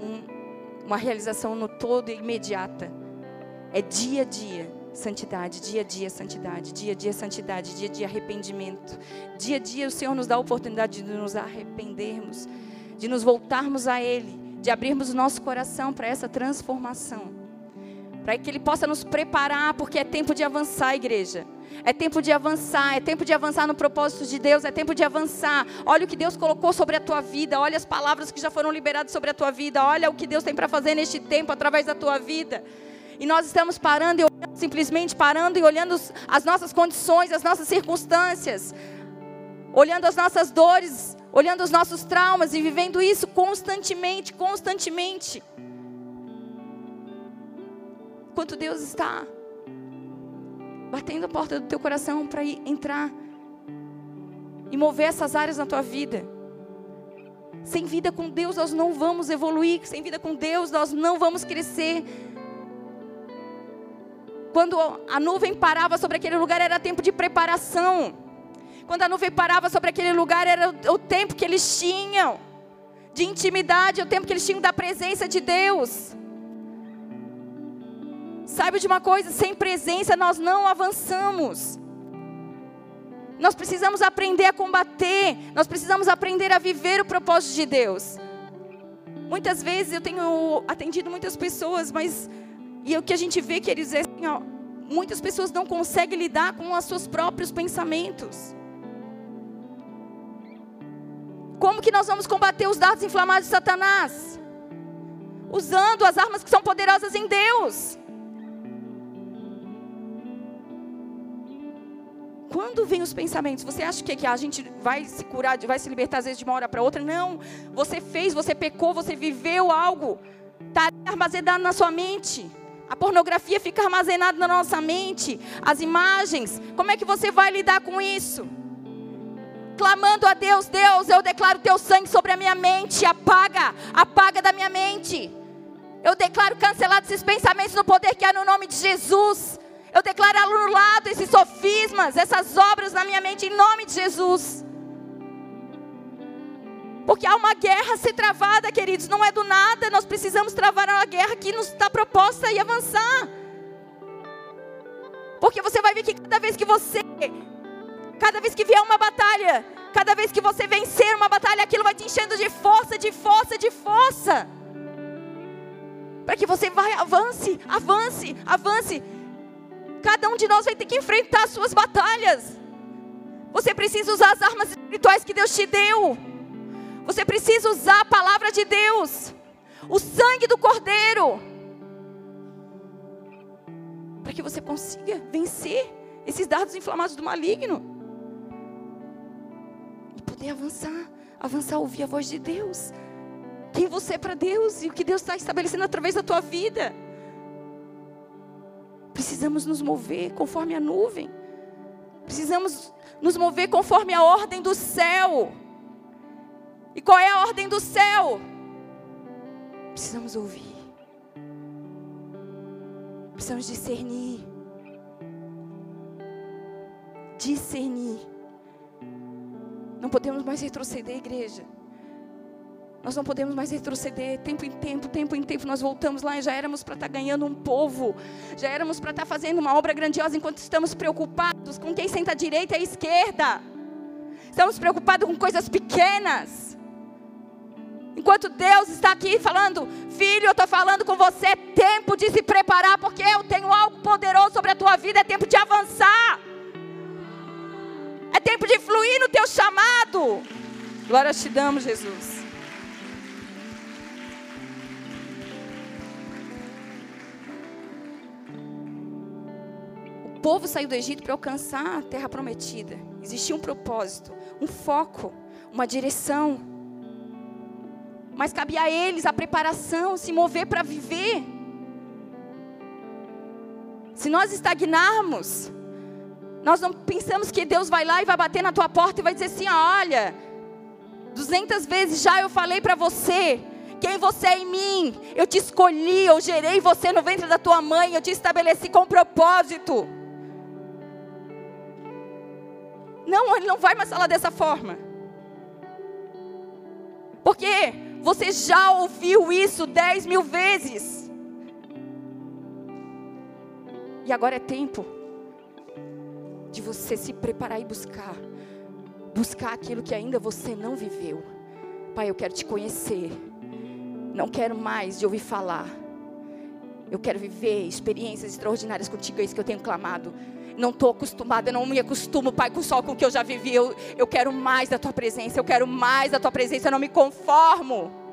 um, uma realização no todo imediata. É dia a dia santidade, dia a dia santidade, dia a dia santidade, dia a dia arrependimento. Dia a dia o Senhor nos dá a oportunidade de nos arrependermos, de nos voltarmos a Ele, de abrirmos o nosso coração para essa transformação para que Ele possa nos preparar, porque é tempo de avançar, igreja. É tempo de avançar, é tempo de avançar no propósito de Deus, é tempo de avançar. Olha o que Deus colocou sobre a tua vida, olha as palavras que já foram liberadas sobre a tua vida, olha o que Deus tem para fazer neste tempo através da tua vida. E nós estamos parando e olhando, simplesmente parando e olhando as nossas condições, as nossas circunstâncias, olhando as nossas dores, olhando os nossos traumas e vivendo isso constantemente, constantemente. Quanto Deus está batendo a porta do teu coração para entrar e mover essas áreas na tua vida. Sem vida com Deus nós não vamos evoluir, sem vida com Deus nós não vamos crescer. Quando a nuvem parava sobre aquele lugar era tempo de preparação. Quando a nuvem parava sobre aquele lugar era o tempo que eles tinham de intimidade, o tempo que eles tinham da presença de Deus. Saiba de uma coisa: sem presença nós não avançamos. Nós precisamos aprender a combater, nós precisamos aprender a viver o propósito de Deus. Muitas vezes eu tenho atendido muitas pessoas, mas e o que a gente vê que eles assim, ó, muitas pessoas não conseguem lidar com os seus próprios pensamentos. Como que nós vamos combater os dados inflamados de Satanás? Usando as armas que são poderosas em Deus. quando vem os pensamentos, você acha que, que a gente vai se curar, vai se libertar às vezes de uma hora para outra? Não. Você fez, você pecou, você viveu algo. Está armazenado na sua mente. A pornografia fica armazenada na nossa mente. As imagens. Como é que você vai lidar com isso? Clamando a Deus, Deus, eu declaro teu sangue sobre a minha mente. Apaga, apaga da minha mente. Eu declaro cancelado esses pensamentos no poder que há no nome de Jesus. Eu declaro anulado esses sofismas, essas obras na minha mente, em nome de Jesus. Porque há uma guerra a ser travada, queridos, não é do nada, nós precisamos travar uma guerra que nos está proposta e avançar. Porque você vai ver que cada vez que você, cada vez que vier uma batalha, cada vez que você vencer uma batalha, aquilo vai te enchendo de força, de força, de força. Para que você vai, avance, avance, avance. Cada um de nós vai ter que enfrentar as suas batalhas. Você precisa usar as armas espirituais que Deus te deu. Você precisa usar a palavra de Deus, o sangue do Cordeiro, para que você consiga vencer esses dardos inflamados do maligno e poder avançar, avançar, ouvir a voz de Deus. Quem você é para Deus e o que Deus está estabelecendo através da tua vida. Precisamos nos mover conforme a nuvem. Precisamos nos mover conforme a ordem do céu. E qual é a ordem do céu? Precisamos ouvir. Precisamos discernir. Discernir. Não podemos mais retroceder, igreja. Nós não podemos mais retroceder. Tempo em tempo, tempo em tempo, nós voltamos lá e já éramos para estar tá ganhando um povo. Já éramos para estar tá fazendo uma obra grandiosa enquanto estamos preocupados com quem senta à direita e à esquerda. Estamos preocupados com coisas pequenas. Enquanto Deus está aqui falando, filho, eu estou falando com você, é tempo de se preparar, porque eu tenho algo poderoso sobre a tua vida, é tempo de avançar. É tempo de fluir no teu chamado. Glória te damos, Jesus. O povo saiu do Egito para alcançar a terra prometida. Existia um propósito, um foco, uma direção. Mas cabia a eles a preparação, se mover para viver. Se nós estagnarmos, nós não pensamos que Deus vai lá e vai bater na tua porta e vai dizer assim: olha, duzentas vezes já eu falei para você quem você é em mim. Eu te escolhi, eu gerei você no ventre da tua mãe, eu te estabeleci com propósito. Não, ele não vai mais falar dessa forma. Porque você já ouviu isso dez mil vezes. E agora é tempo de você se preparar e buscar. Buscar aquilo que ainda você não viveu. Pai, eu quero te conhecer. Não quero mais de ouvir falar. Eu quero viver experiências extraordinárias contigo, é isso que eu tenho clamado. Não estou acostumada, não me acostumo, Pai, com só com o que eu já vivi. Eu, eu quero mais da tua presença, eu quero mais da tua presença, eu não me conformo.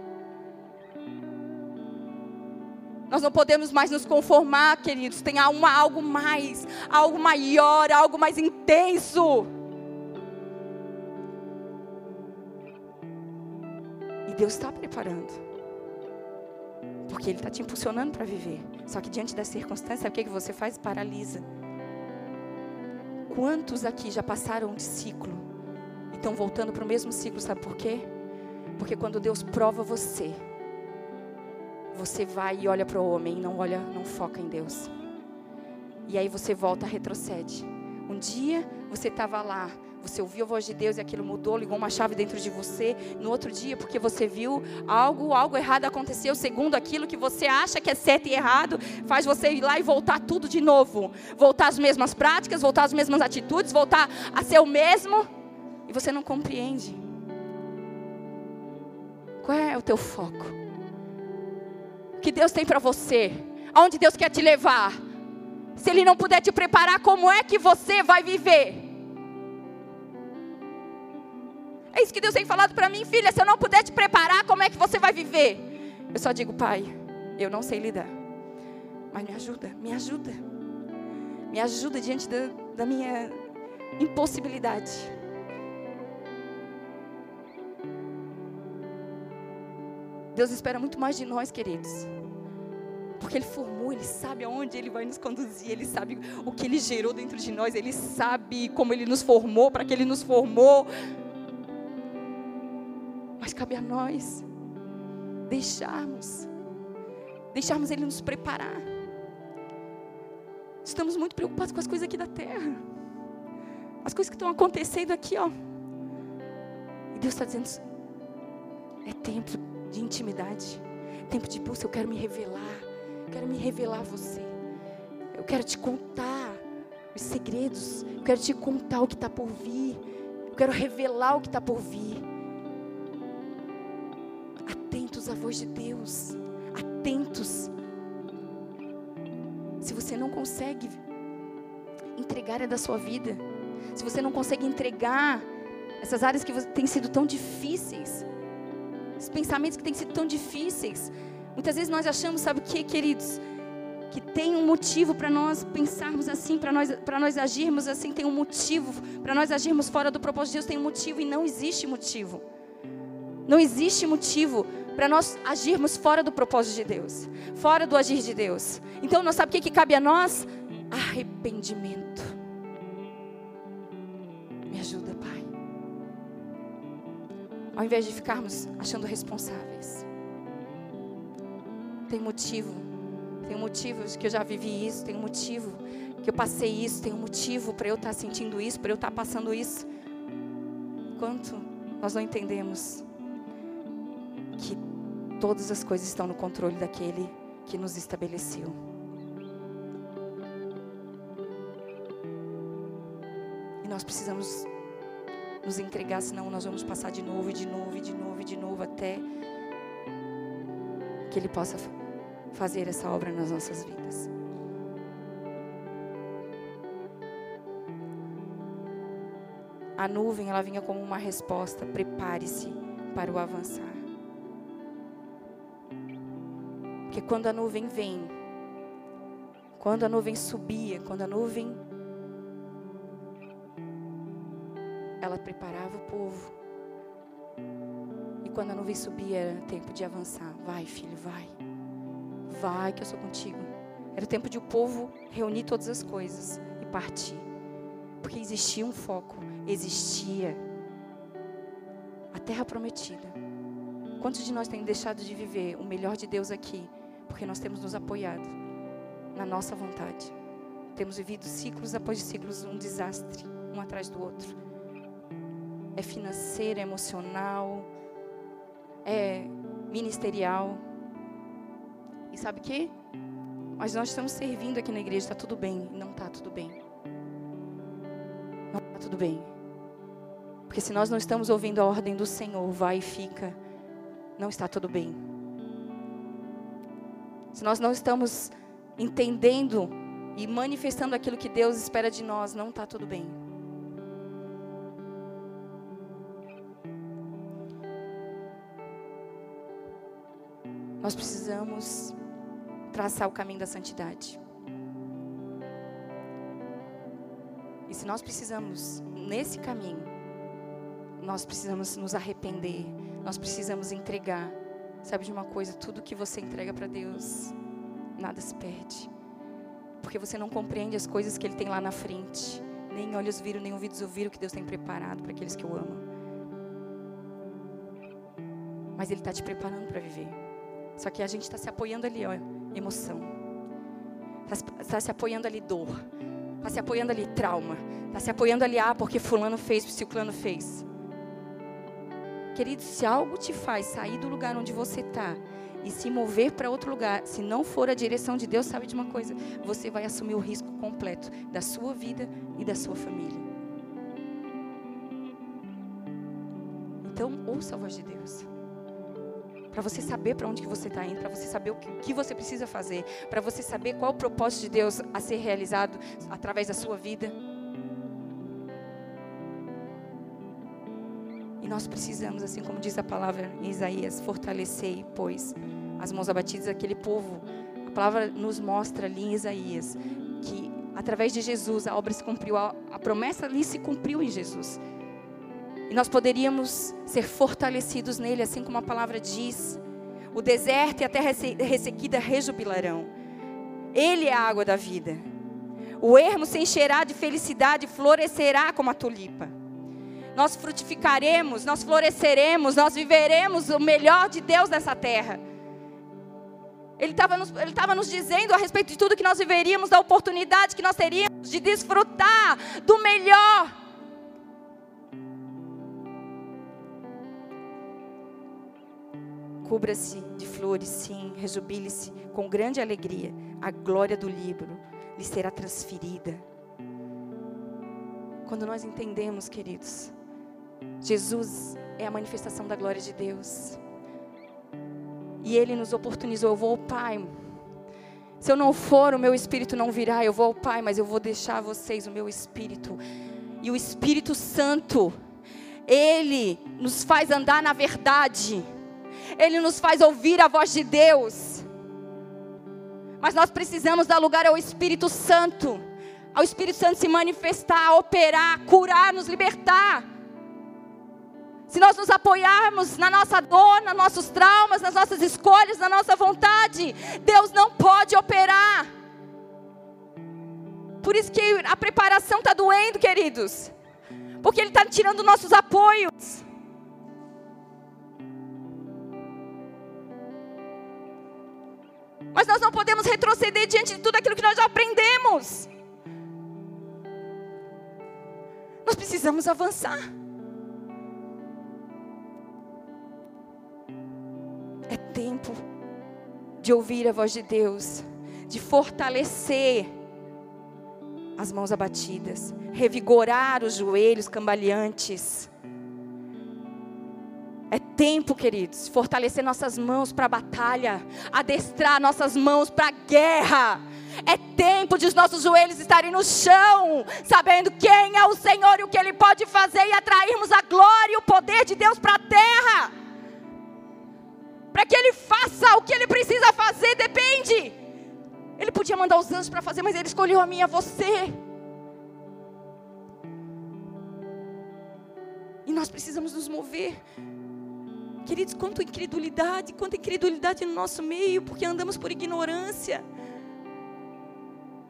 Nós não podemos mais nos conformar, queridos. Tem uma, algo mais, algo maior, algo mais intenso. E Deus está preparando. Porque Ele está te impulsionando para viver. Só que diante das circunstâncias, sabe o que, que você faz? Paralisa. Quantos aqui já passaram de ciclo e estão voltando para o mesmo ciclo? Sabe por quê? Porque quando Deus prova você, você vai e olha para o homem, não olha, não foca em Deus. E aí você volta, retrocede. Um dia você estava lá, você ouviu a voz de Deus e aquilo mudou, ligou uma chave dentro de você. No outro dia, porque você viu algo, algo errado aconteceu, segundo aquilo que você acha que é certo e errado, faz você ir lá e voltar tudo de novo. Voltar às mesmas práticas, voltar às mesmas atitudes, voltar a ser o mesmo. E você não compreende. Qual é o teu foco? O que Deus tem para você? Aonde Deus quer te levar? Se Ele não puder te preparar, como é que você vai viver? É isso que Deus tem falado para mim, filha. Se eu não puder te preparar, como é que você vai viver? Eu só digo, pai, eu não sei lidar. Mas me ajuda, me ajuda. Me ajuda diante da, da minha impossibilidade. Deus espera muito mais de nós, queridos. Porque Ele formou, Ele sabe aonde Ele vai nos conduzir, Ele sabe o que Ele gerou dentro de nós, Ele sabe como Ele nos formou, para que Ele nos formou. Mas cabe a nós deixarmos, deixarmos Ele nos preparar. Estamos muito preocupados com as coisas aqui da terra, as coisas que estão acontecendo aqui, ó. E Deus está dizendo: é tempo de intimidade, tempo de busca. Eu quero me revelar, eu quero me revelar a você. Eu quero te contar os segredos, eu quero te contar o que está por vir, eu quero revelar o que está por vir atentos à voz de Deus, atentos. Se você não consegue entregar é da sua vida, se você não consegue entregar essas áreas que têm sido tão difíceis, esses pensamentos que têm sido tão difíceis, muitas vezes nós achamos, sabe o que, queridos? que tem um motivo para nós pensarmos assim, para nós, nós agirmos assim, tem um motivo, para nós agirmos fora do propósito de Deus, tem um motivo e não existe motivo. Não existe motivo para nós agirmos fora do propósito de Deus, fora do agir de Deus. Então, nós sabe o que, que cabe a nós? Arrependimento. Me ajuda, Pai. Ao invés de ficarmos achando responsáveis. Tem motivo. Tem motivos que eu já vivi isso, tem um motivo que eu passei isso, tem um motivo para eu estar tá sentindo isso, para eu estar tá passando isso. Enquanto nós não entendemos que todas as coisas estão no controle daquele que nos estabeleceu. E nós precisamos nos entregar, senão nós vamos passar de novo, e de novo, e de novo, e de novo, até que Ele possa fazer essa obra nas nossas vidas. A nuvem, ela vinha como uma resposta: prepare-se para o avançar. Porque quando a nuvem vem, quando a nuvem subia, quando a nuvem. Ela preparava o povo. E quando a nuvem subia, era tempo de avançar. Vai, filho, vai. Vai que eu sou contigo. Era tempo de o povo reunir todas as coisas e partir. Porque existia um foco, existia a terra prometida. Quantos de nós têm deixado de viver o melhor de Deus aqui porque nós temos nos apoiado na nossa vontade. Temos vivido ciclos após ciclos, um desastre, um atrás do outro. É financeiro, é emocional, é ministerial. E sabe o que? Mas nós estamos servindo aqui na igreja, está tudo bem. Não está tudo bem. Não está tudo bem. Porque se nós não estamos ouvindo a ordem do Senhor, vai e fica, não está tudo bem. Se nós não estamos entendendo e manifestando aquilo que Deus espera de nós, não está tudo bem. Nós precisamos traçar o caminho da santidade. E se nós precisamos, nesse caminho, nós precisamos nos arrepender, nós precisamos entregar. Sabe de uma coisa? Tudo que você entrega para Deus, nada se perde. Porque você não compreende as coisas que Ele tem lá na frente. Nem olhos viram, nem ouvidos ouviram o que Deus tem preparado para aqueles que o amam. Mas Ele está te preparando para viver. Só que a gente está se apoiando ali, ó, emoção. Está tá se apoiando ali, dor. Está se apoiando ali, trauma. Está se apoiando ali, ah, porque fulano fez, ciclano fez. Querido, se algo te faz sair do lugar onde você está e se mover para outro lugar, se não for a direção de Deus, sabe de uma coisa? Você vai assumir o risco completo da sua vida e da sua família. Então, ouça a voz de Deus. Para você saber para onde que você está indo, para você saber o que, o que você precisa fazer, para você saber qual o propósito de Deus a ser realizado através da sua vida. Nós precisamos, assim como diz a palavra em Isaías, fortalecer, pois, as mãos abatidas daquele povo. A palavra nos mostra ali em Isaías que através de Jesus a obra se cumpriu, a, a promessa ali se cumpriu em Jesus. E nós poderíamos ser fortalecidos nele, assim como a palavra diz. O deserto e a terra ressequida rejubilarão. Ele é a água da vida. O ermo se encherá de felicidade, florescerá como a tulipa. Nós frutificaremos, nós floresceremos, nós viveremos o melhor de Deus nessa terra. Ele estava nos, ele nos dizendo a respeito de tudo que nós viveríamos, da oportunidade que nós teríamos de desfrutar do melhor Cubra-se de flores, sim, rejubile-se com grande alegria. A glória do livro lhe será transferida. Quando nós entendemos, queridos, Jesus é a manifestação da glória de Deus. E Ele nos oportunizou. Eu vou ao Pai. Se eu não for, o meu espírito não virá. Eu vou ao Pai, mas eu vou deixar a vocês o meu espírito. E o Espírito Santo, Ele nos faz andar na verdade. Ele nos faz ouvir a voz de Deus. Mas nós precisamos dar lugar ao Espírito Santo, ao Espírito Santo se manifestar, operar, curar, nos libertar. Se nós nos apoiarmos na nossa dor, nos nossos traumas, nas nossas escolhas, na nossa vontade, Deus não pode operar. Por isso que a preparação está doendo, queridos. Porque Ele está tirando nossos apoios. Mas nós não podemos retroceder diante de tudo aquilo que nós já aprendemos. Nós precisamos avançar. Tempo de ouvir a voz de Deus, de fortalecer as mãos abatidas, revigorar os joelhos cambaleantes é tempo, queridos, fortalecer nossas mãos para a batalha, adestrar nossas mãos para a guerra. É tempo de os nossos joelhos estarem no chão, sabendo quem é o Senhor e o que Ele pode fazer e atrairmos a glória e o poder de Deus para a terra. Para que Ele faça o que Ele precisa fazer, depende. Ele podia mandar os anjos para fazer, mas Ele escolheu a mim e a você. precisamos nos mover. Queridos, quanto incredulidade, quanta incredulidade no nosso meio, porque andamos por ignorância.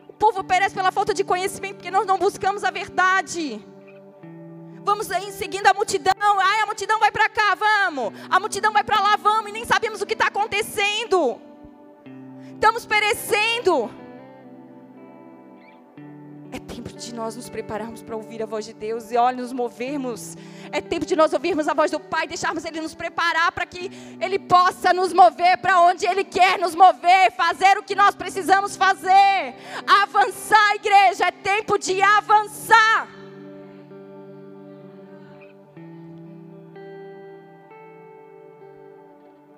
O povo perece pela falta de conhecimento, porque nós não buscamos a verdade. Vamos aí seguindo a multidão. Ai, a multidão vai para cá, vamos. A multidão vai para lá, vamos. E nem sabemos o que está acontecendo. Estamos perecendo. É tempo de nós nos prepararmos para ouvir a voz de Deus e olha, nos movermos. É tempo de nós ouvirmos a voz do Pai, deixarmos Ele nos preparar para que Ele possa nos mover para onde Ele quer nos mover, fazer o que nós precisamos fazer. Avançar, igreja, é tempo de avançar.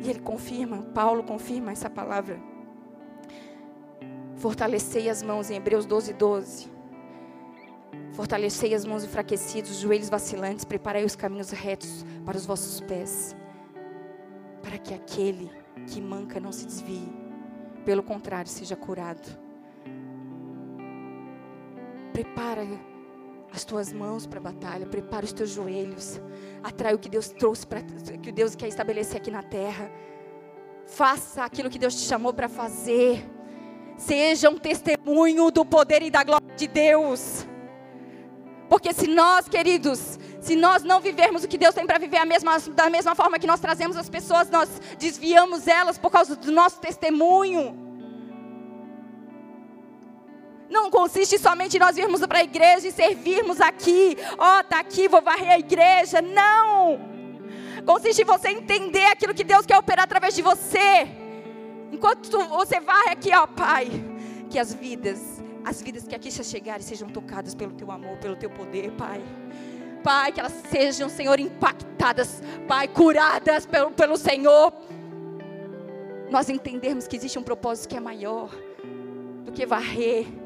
E ele confirma, Paulo confirma essa palavra. Fortalecei as mãos em Hebreus 12, 12. Fortalecei as mãos enfraquecidas, os joelhos vacilantes, preparei os caminhos retos para os vossos pés, para que aquele que manca não se desvie, pelo contrário, seja curado. Prepara as tuas mãos para a batalha, prepara os teus joelhos, atrai o que Deus trouxe para que Deus quer estabelecer aqui na terra. Faça aquilo que Deus te chamou para fazer. Seja um testemunho do poder e da glória de Deus. Porque se nós, queridos, se nós não vivermos o que Deus tem para viver mesma, da mesma forma que nós trazemos as pessoas, nós desviamos elas por causa do nosso testemunho. Não consiste somente nós virmos para a igreja e servirmos aqui. Ó, oh, tá aqui, vou varrer a igreja. Não! Consiste em você entender aquilo que Deus quer operar através de você. Enquanto você varre aqui, ó, Pai, que as vidas as vidas que aqui já chegarem sejam tocadas pelo teu amor, pelo teu poder, Pai. Pai, que elas sejam, Senhor, impactadas, Pai, curadas pelo, pelo Senhor. Nós entendermos que existe um propósito que é maior do que varrer.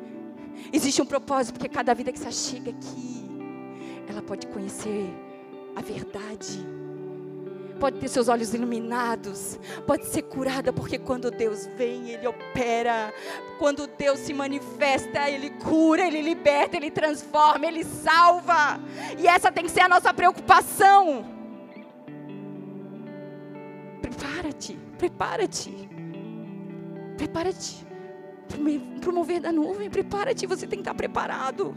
Existe um propósito porque cada vida que se chega aqui, ela pode conhecer a verdade. Pode ter seus olhos iluminados, pode ser curada, porque quando Deus vem, Ele opera, quando Deus se manifesta, Ele cura, Ele liberta, Ele transforma, Ele salva, e essa tem que ser a nossa preocupação. Prepara-te, prepara-te, prepara-te para o mover da nuvem, prepara-te, você tem que estar preparado.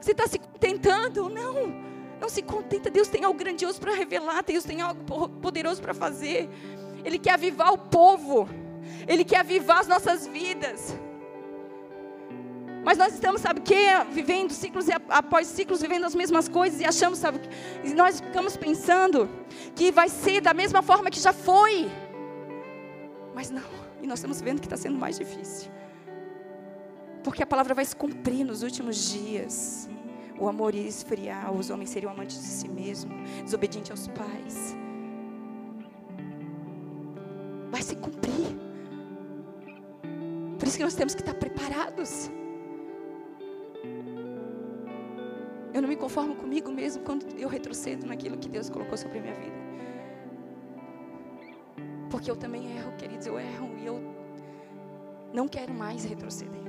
Você está se contentando? Não. Não se contenta, Deus tem algo grandioso para revelar, Deus tem algo poderoso para fazer. Ele quer avivar o povo, Ele quer avivar as nossas vidas. Mas nós estamos, sabe o que? Vivendo ciclos após ciclos, vivendo as mesmas coisas e achamos, sabe? E nós ficamos pensando que vai ser da mesma forma que já foi. Mas não, e nós estamos vendo que está sendo mais difícil. Porque a palavra vai se cumprir nos últimos dias o amor ia esfriar, os homens seriam amantes de si mesmos, desobedientes aos pais. Vai se cumprir. Por isso que nós temos que estar preparados. Eu não me conformo comigo mesmo quando eu retrocedo naquilo que Deus colocou sobre a minha vida. Porque eu também erro, queridos, eu erro e eu não quero mais retroceder.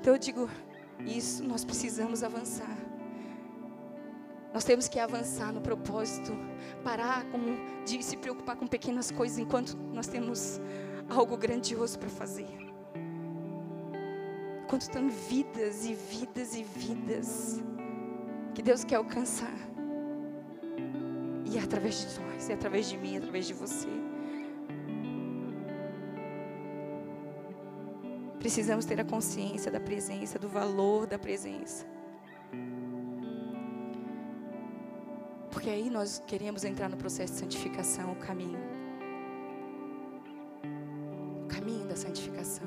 Então eu digo, isso nós precisamos avançar. Nós temos que avançar no propósito, parar com, de se preocupar com pequenas coisas enquanto nós temos algo grandioso para fazer. Enquanto tem vidas e vidas e vidas que Deus quer alcançar. E é através de nós, é através de mim, é através de você. Precisamos ter a consciência da presença, do valor da presença. Porque aí nós queremos entrar no processo de santificação, o caminho. O caminho da santificação.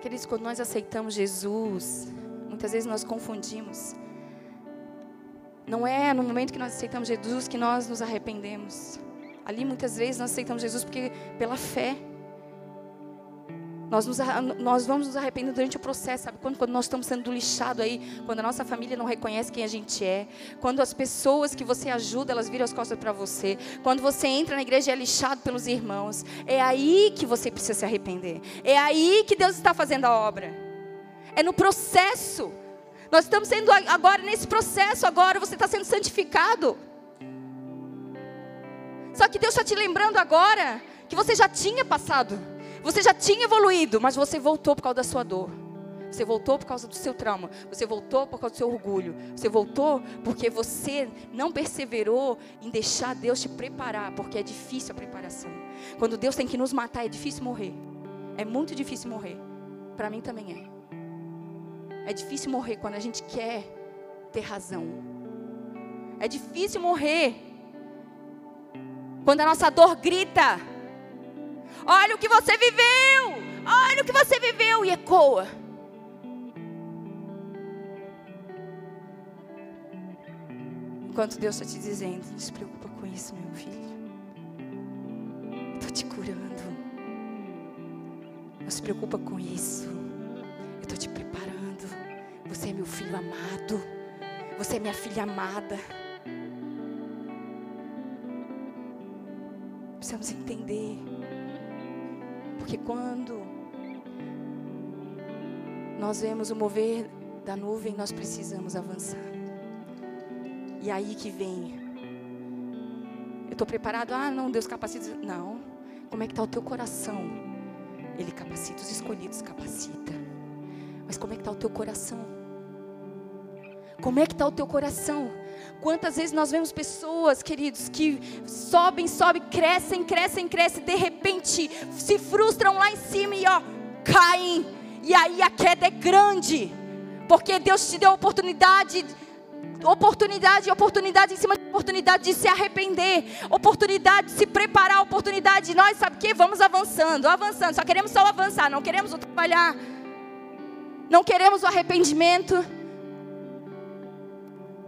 Queridos, quando nós aceitamos Jesus, muitas vezes nós confundimos. Não é no momento que nós aceitamos Jesus que nós nos arrependemos. Ali muitas vezes nós aceitamos Jesus porque pela fé. Nós, nos, nós vamos nos arrepender durante o processo, sabe? Quando, quando nós estamos sendo lixados aí, quando a nossa família não reconhece quem a gente é, quando as pessoas que você ajuda, elas viram as costas para você, quando você entra na igreja e é lixado pelos irmãos, é aí que você precisa se arrepender, é aí que Deus está fazendo a obra. É no processo. Nós estamos sendo agora nesse processo, agora você está sendo santificado. Só que Deus está te lembrando agora que você já tinha passado, você já tinha evoluído, mas você voltou por causa da sua dor. Você voltou por causa do seu trauma. Você voltou por causa do seu orgulho. Você voltou porque você não perseverou em deixar Deus te preparar, porque é difícil a preparação. Quando Deus tem que nos matar, é difícil morrer. É muito difícil morrer. Para mim também é. É difícil morrer quando a gente quer ter razão. É difícil morrer quando a nossa dor grita. Olha o que você viveu! Olha o que você viveu! E ecoa. Enquanto Deus está te dizendo, não se preocupa com isso, meu filho. Estou te curando. Não se preocupa com isso. Você é meu filho amado. Você é minha filha amada. Precisamos entender. Porque quando nós vemos o mover da nuvem, nós precisamos avançar. E aí que vem. Eu estou preparado. Ah, não, Deus capacita. Não. Como é que está o teu coração? Ele capacita os escolhidos, capacita. Mas como é que está o teu coração? Como é que está o teu coração? Quantas vezes nós vemos pessoas, queridos, que sobem, sobem, crescem, crescem, crescem, de repente se frustram lá em cima e ó, caem. E aí a queda é grande. Porque Deus te deu oportunidade oportunidade, oportunidade em cima de oportunidade de se arrepender, oportunidade de se preparar, oportunidade de nós, sabe o que? Vamos avançando, avançando, só queremos só avançar, não queremos trabalhar, não queremos o arrependimento,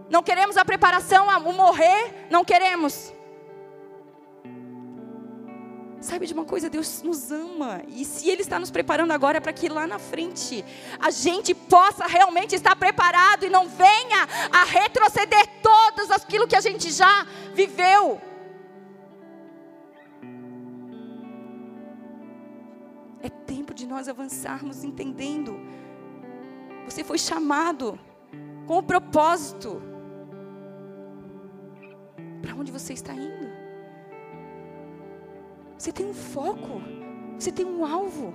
não queremos a preparação, o morrer, não queremos. Sabe de uma coisa? Deus nos ama. E se Ele está nos preparando agora para que lá na frente a gente possa realmente estar preparado e não venha a retroceder todas aquilo que a gente já viveu. É tempo de nós avançarmos entendendo. Você foi chamado com o propósito. Para onde você está indo? Você tem um foco. Você tem um alvo.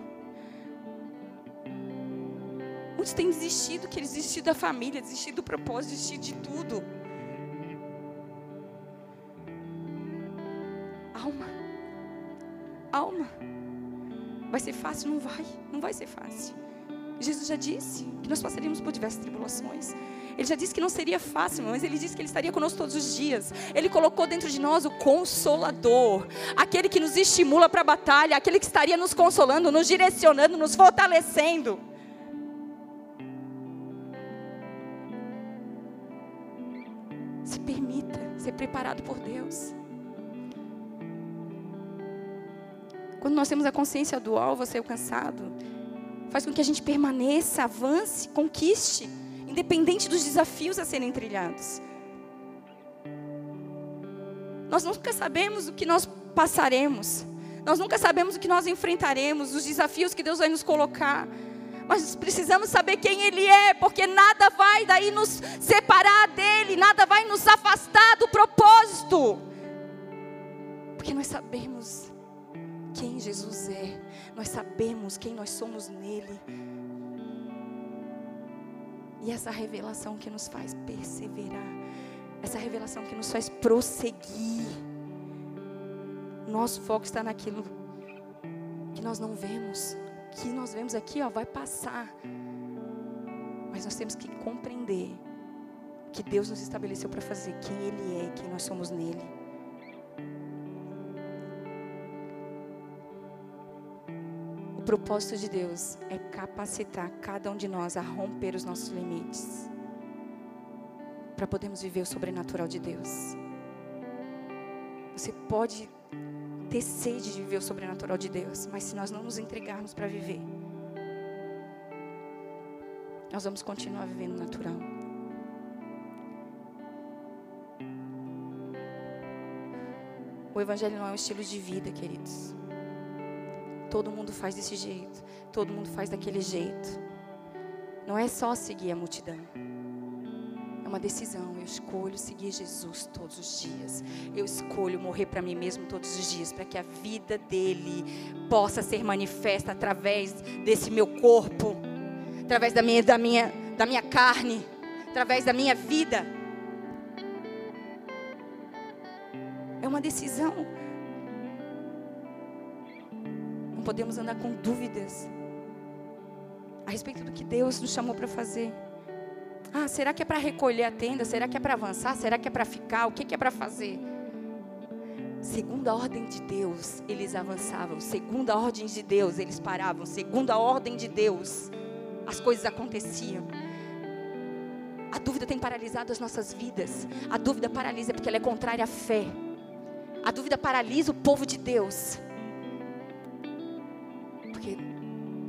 Muitos têm desistido, que eles desistiram da família, desistiram do propósito, desistiram de tudo. Alma. Alma. Vai ser fácil? Não vai. Não vai ser fácil. Jesus já disse que nós passaríamos por diversas tribulações. Ele já disse que não seria fácil, mas ele disse que ele estaria conosco todos os dias. Ele colocou dentro de nós o consolador, aquele que nos estimula para a batalha, aquele que estaria nos consolando, nos direcionando, nos fortalecendo. Se permita ser preparado por Deus. Quando nós temos a consciência do alvo a ser alcançado, faz com que a gente permaneça, avance, conquiste independente dos desafios a serem trilhados. Nós nunca sabemos o que nós passaremos, nós nunca sabemos o que nós enfrentaremos, os desafios que Deus vai nos colocar. Mas precisamos saber quem Ele é, porque nada vai daí nos separar dele, nada vai nos afastar do propósito. Porque nós sabemos quem Jesus é, nós sabemos quem nós somos nele. E essa revelação que nos faz perseverar, essa revelação que nos faz prosseguir. Nosso foco está naquilo que nós não vemos, que nós vemos aqui, ó, vai passar. Mas nós temos que compreender que Deus nos estabeleceu para fazer, quem Ele é, quem nós somos nele. O propósito de Deus é capacitar cada um de nós a romper os nossos limites, para podermos viver o sobrenatural de Deus. Você pode ter sede de viver o sobrenatural de Deus, mas se nós não nos entregarmos para viver, nós vamos continuar vivendo natural. O Evangelho não é um estilo de vida, queridos. Todo mundo faz desse jeito. Todo mundo faz daquele jeito. Não é só seguir a multidão. É uma decisão. Eu escolho seguir Jesus todos os dias. Eu escolho morrer para mim mesmo todos os dias, para que a vida dele possa ser manifesta através desse meu corpo, através da minha, da minha, da minha carne, através da minha vida. É uma decisão. Não podemos andar com dúvidas a respeito do que Deus nos chamou para fazer. Ah, será que é para recolher a tenda? Será que é para avançar? Será que é para ficar? O que, é para fazer? Segundo a ordem de Deus, eles avançavam. Segundo a ordem de Deus, eles paravam. Segundo a ordem de Deus, as coisas aconteciam. A dúvida tem paralisado as nossas vidas. A dúvida paralisa porque ela é contrária à fé. A dúvida paralisa o povo de Deus.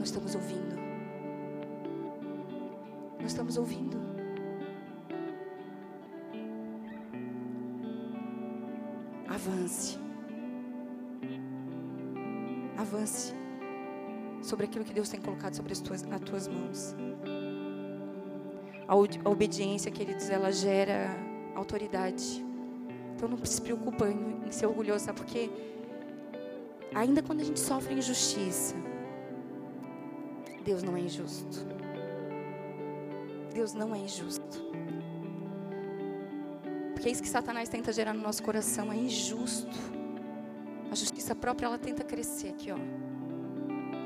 Nós estamos ouvindo nós estamos ouvindo. Avance. Avance sobre aquilo que Deus tem colocado sobre as tuas, as tuas mãos. A, a obediência, queridos, ela gera autoridade. Então não se preocupa em, em ser orgulhoso, sabe? Porque ainda quando a gente sofre injustiça, Deus não é injusto. Deus não é injusto. Porque é isso que Satanás tenta gerar no nosso coração, é injusto. A justiça própria, ela tenta crescer aqui, ó.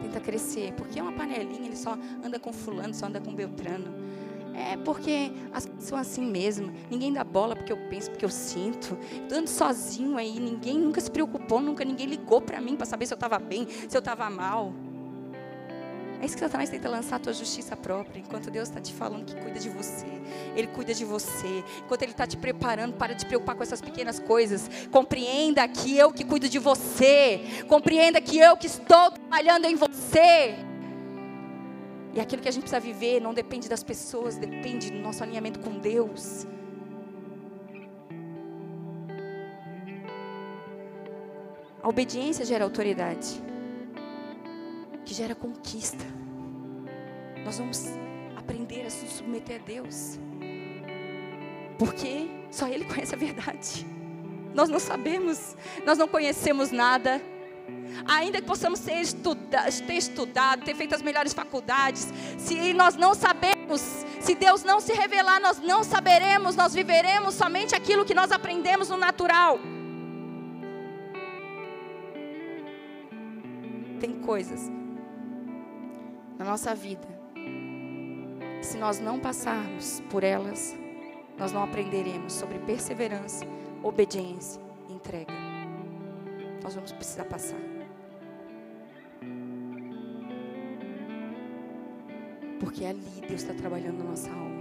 Tenta crescer, porque é uma panelinha, ele só anda com fulano, só anda com Beltrano. É porque as coisas são assim mesmo. Ninguém dá bola porque eu penso, porque eu sinto. Estou andando sozinho aí, ninguém nunca se preocupou, nunca ninguém ligou para mim para saber se eu estava bem, se eu estava mal. É isso que Satanás tenta lançar a tua justiça própria, enquanto Deus está te falando que cuida de você. Ele cuida de você. Enquanto Ele está te preparando, para de preocupar com essas pequenas coisas. Compreenda que eu que cuido de você. Compreenda que eu que estou trabalhando em você. E aquilo que a gente precisa viver não depende das pessoas, depende do nosso alinhamento com Deus. A obediência gera autoridade que gera conquista. Nós vamos aprender a se submeter a Deus. Porque só Ele conhece a verdade. Nós não sabemos, nós não conhecemos nada. Ainda que possamos ter, ter estudado, ter feito as melhores faculdades, se nós não sabemos, se Deus não se revelar, nós não saberemos, nós viveremos somente aquilo que nós aprendemos no natural. Tem coisas na nossa vida, se nós não passarmos por elas, nós não aprenderemos sobre perseverança, obediência e entrega. Nós vamos precisar passar. Porque ali Deus está trabalhando na nossa alma.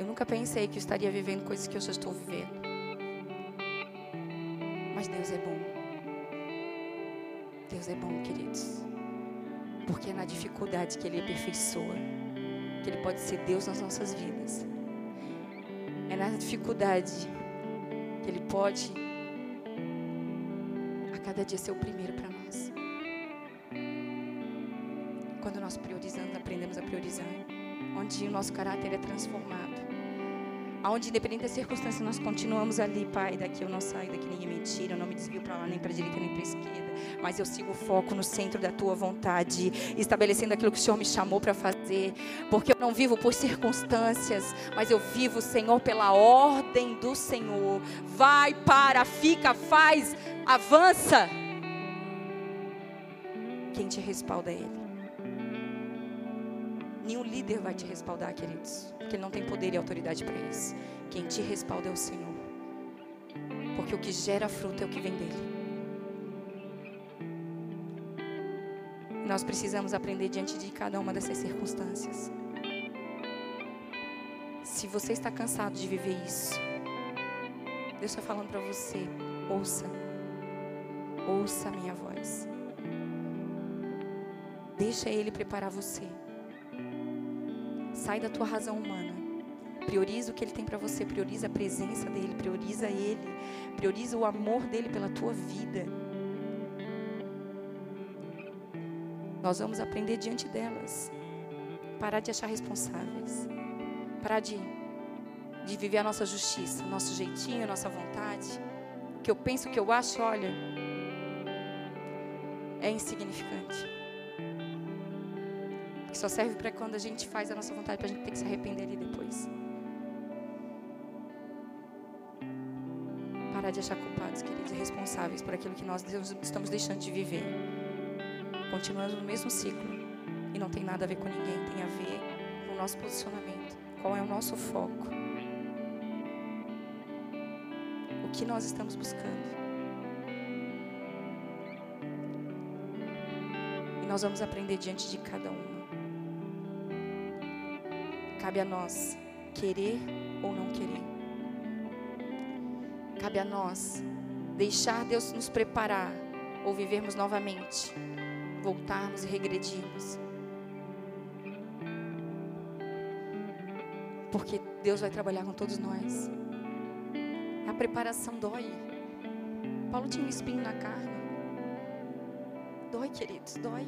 Eu nunca pensei que eu estaria vivendo coisas que eu já estou vivendo. Mas Deus é bom. Deus é bom, queridos. Porque é na dificuldade que Ele aperfeiçoa, que Ele pode ser Deus nas nossas vidas. É na dificuldade que Ele pode a cada dia ser o primeiro para nós. Quando nós priorizamos, aprendemos a priorizar, onde o nosso caráter é transformado Aonde, independente das circunstâncias, nós continuamos ali, Pai. Daqui eu não saio, daqui ninguém me tira. Eu não me desvio para lá, nem para direita, nem para esquerda. Mas eu sigo o foco no centro da tua vontade, estabelecendo aquilo que o Senhor me chamou para fazer. Porque eu não vivo por circunstâncias, mas eu vivo, Senhor, pela ordem do Senhor. Vai, para, fica, faz, avança. Quem te respalda é Ele. Nenhum líder vai te respaldar, queridos. Porque ele não tem poder e autoridade para isso. Quem te respalda é o Senhor. Porque o que gera fruto é o que vem dele. Nós precisamos aprender diante de cada uma dessas circunstâncias. Se você está cansado de viver isso, Deus está falando para você: ouça, ouça a minha voz. Deixa Ele preparar você. Sai da tua razão humana. Prioriza o que Ele tem para você. Prioriza a presença dEle. Prioriza Ele. Prioriza o amor dEle pela tua vida. Nós vamos aprender diante delas. parar de achar responsáveis, parar de, de viver a nossa justiça, nosso jeitinho, nossa vontade. O que eu penso, o que eu acho, olha, é insignificante. Só serve para quando a gente faz a nossa vontade, para a gente ter que se arrepender ali depois. Parar de achar culpados, queridos, e responsáveis por aquilo que nós estamos deixando de viver. Continuando no mesmo ciclo. E não tem nada a ver com ninguém, tem a ver com o nosso posicionamento. Qual é o nosso foco? O que nós estamos buscando? Nós vamos aprender diante de cada uma. Cabe a nós querer ou não querer. Cabe a nós deixar Deus nos preparar ou vivermos novamente, voltarmos e regredirmos. Porque Deus vai trabalhar com todos nós. A preparação dói. Paulo tinha um espinho na carne. Dói, queridos, dói.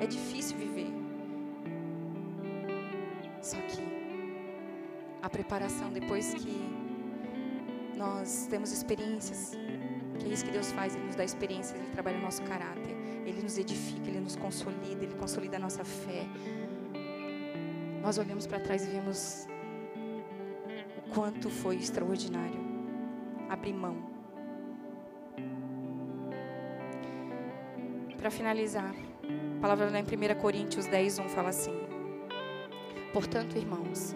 É difícil viver. Preparação depois que nós temos experiências, que é isso que Deus faz, Ele nos dá experiências, Ele trabalha o nosso caráter, Ele nos edifica, Ele nos consolida, Ele consolida a nossa fé, nós olhamos para trás e vemos o quanto foi extraordinário abrir mão. Para finalizar, a palavra lá em 1 Coríntios 10, 1 fala assim: Portanto, irmãos,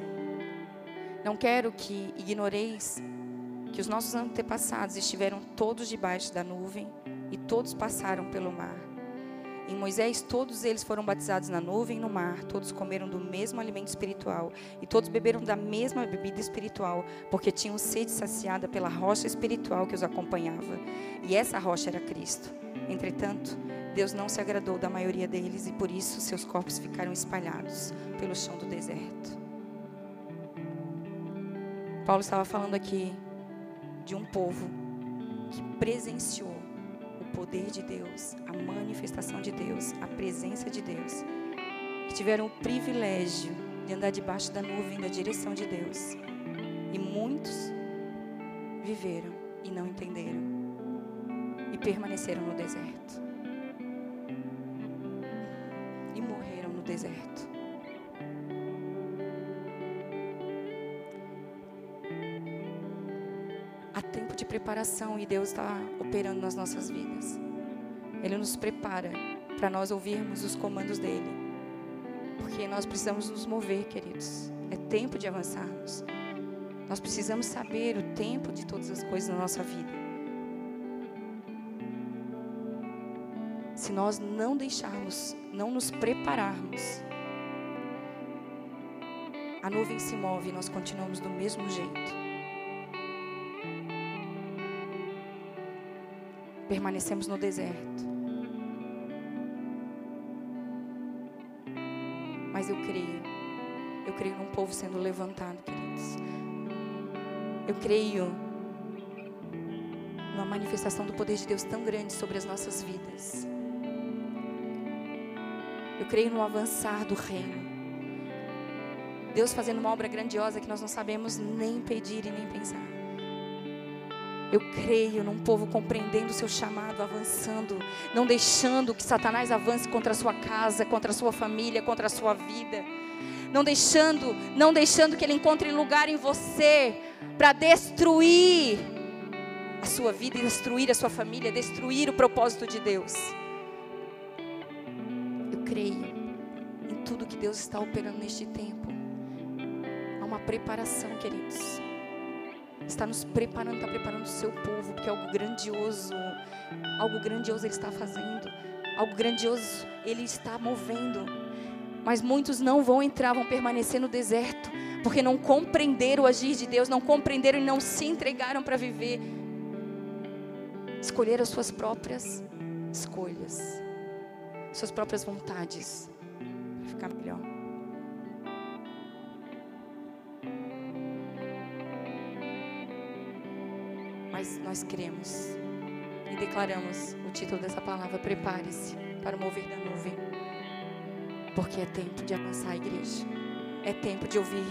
não quero que ignoreis que os nossos antepassados estiveram todos debaixo da nuvem e todos passaram pelo mar em Moisés, todos eles foram batizados na nuvem e no mar, todos comeram do mesmo alimento espiritual e todos beberam da mesma bebida espiritual, porque tinham sede saciada pela rocha espiritual que os acompanhava. E essa rocha era Cristo. Entretanto, Deus não se agradou da maioria deles e por isso seus corpos ficaram espalhados pelo chão do deserto. Paulo estava falando aqui de um povo que presenciou poder de Deus, a manifestação de Deus, a presença de Deus, que tiveram o privilégio de andar debaixo da nuvem da direção de Deus. E muitos viveram e não entenderam e permaneceram no deserto. E morreram no deserto. Preparação e Deus está operando nas nossas vidas. Ele nos prepara para nós ouvirmos os comandos dele. Porque nós precisamos nos mover, queridos. É tempo de avançarmos. Nós precisamos saber o tempo de todas as coisas na nossa vida. Se nós não deixarmos, não nos prepararmos, a nuvem se move e nós continuamos do mesmo jeito. Permanecemos no deserto. Mas eu creio, eu creio num povo sendo levantado, queridos. Eu creio numa manifestação do poder de Deus tão grande sobre as nossas vidas. Eu creio no avançar do reino. Deus fazendo uma obra grandiosa que nós não sabemos nem pedir e nem pensar. Eu creio num povo compreendendo o seu chamado, avançando, não deixando que Satanás avance contra a sua casa, contra a sua família, contra a sua vida. Não deixando, não deixando que ele encontre lugar em você para destruir a sua vida, destruir a sua família, destruir o propósito de Deus. Eu creio em tudo que Deus está operando neste tempo. Há uma preparação, queridos está nos preparando, está preparando o seu povo, porque é algo grandioso, algo grandioso Ele está fazendo, algo grandioso Ele está movendo. Mas muitos não vão entrar, vão permanecer no deserto, porque não compreenderam o agir de Deus, não compreenderam e não se entregaram para viver. Escolheram as suas próprias escolhas, suas próprias vontades, para ficar melhor. Mas nós cremos e declaramos o título dessa palavra: Prepare-se para o mover da nuvem. Porque é tempo de avançar, igreja. É tempo de ouvir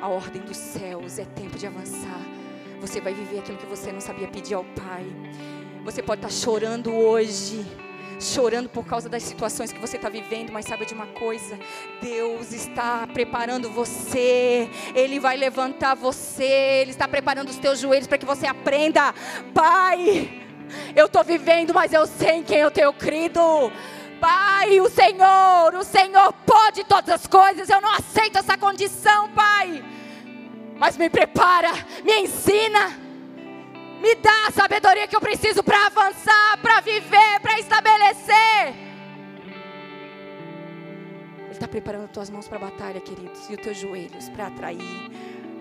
a ordem dos céus. É tempo de avançar. Você vai viver aquilo que você não sabia pedir ao Pai. Você pode estar chorando hoje chorando por causa das situações que você está vivendo, mas sabe de uma coisa? Deus está preparando você, Ele vai levantar você, Ele está preparando os teus joelhos para que você aprenda, Pai. Eu estou vivendo, mas eu sei em quem eu tenho crido. Pai, o Senhor, o Senhor pode todas as coisas. Eu não aceito essa condição, Pai. Mas me prepara, me ensina, me dá a sabedoria que eu preciso para avançar, para viver, para estabelecer. Ele está preparando as tuas mãos para a batalha, queridos, e os teus joelhos para atrair,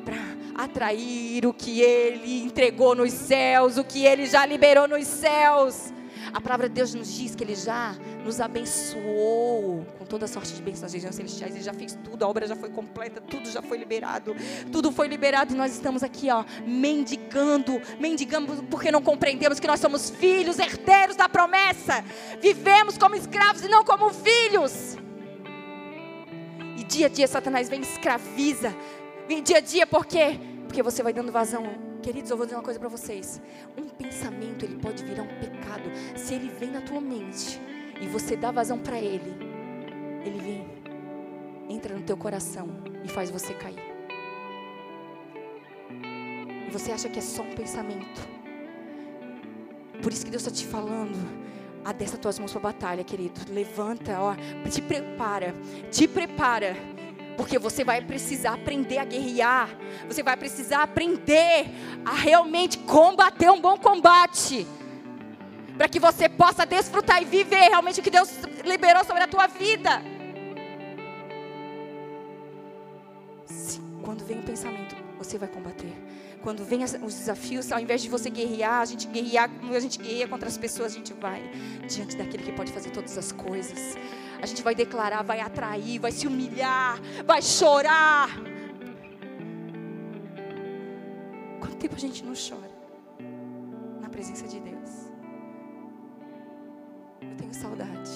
para atrair o que Ele entregou nos céus, o que Ele já liberou nos céus. A palavra de Deus nos diz que Ele já nos abençoou com toda sorte de bênçãos nas regiões celestiais. Ele já fez tudo, a obra já foi completa, tudo já foi liberado. Tudo foi liberado e nós estamos aqui, ó, mendigando, mendigando porque não compreendemos que nós somos filhos, herdeiros da promessa. Vivemos como escravos e não como filhos. E dia a dia Satanás vem e escraviza. Vem dia a dia por quê? Porque você vai dando vazão Queridos, eu vou dizer uma coisa para vocês. Um pensamento, ele pode virar um pecado se ele vem na tua mente e você dá vazão para ele. Ele vem, entra no teu coração e faz você cair. E você acha que é só um pensamento. Por isso que Deus está te falando. Adessa tuas mãos para batalha, querido. Levanta, ó, te prepara, te prepara porque você vai precisar aprender a guerrear. Você vai precisar aprender a realmente combater um bom combate. Para que você possa desfrutar e viver realmente o que Deus liberou sobre a tua vida. quando vem o pensamento, você vai combater. Quando vem os desafios, ao invés de você guerrear, a gente guerrear, a gente guerreia contra as pessoas, a gente vai diante daquele que pode fazer todas as coisas a gente vai declarar, vai atrair, vai se humilhar, vai chorar. Quanto tempo a gente não chora na presença de Deus? Eu tenho saudade.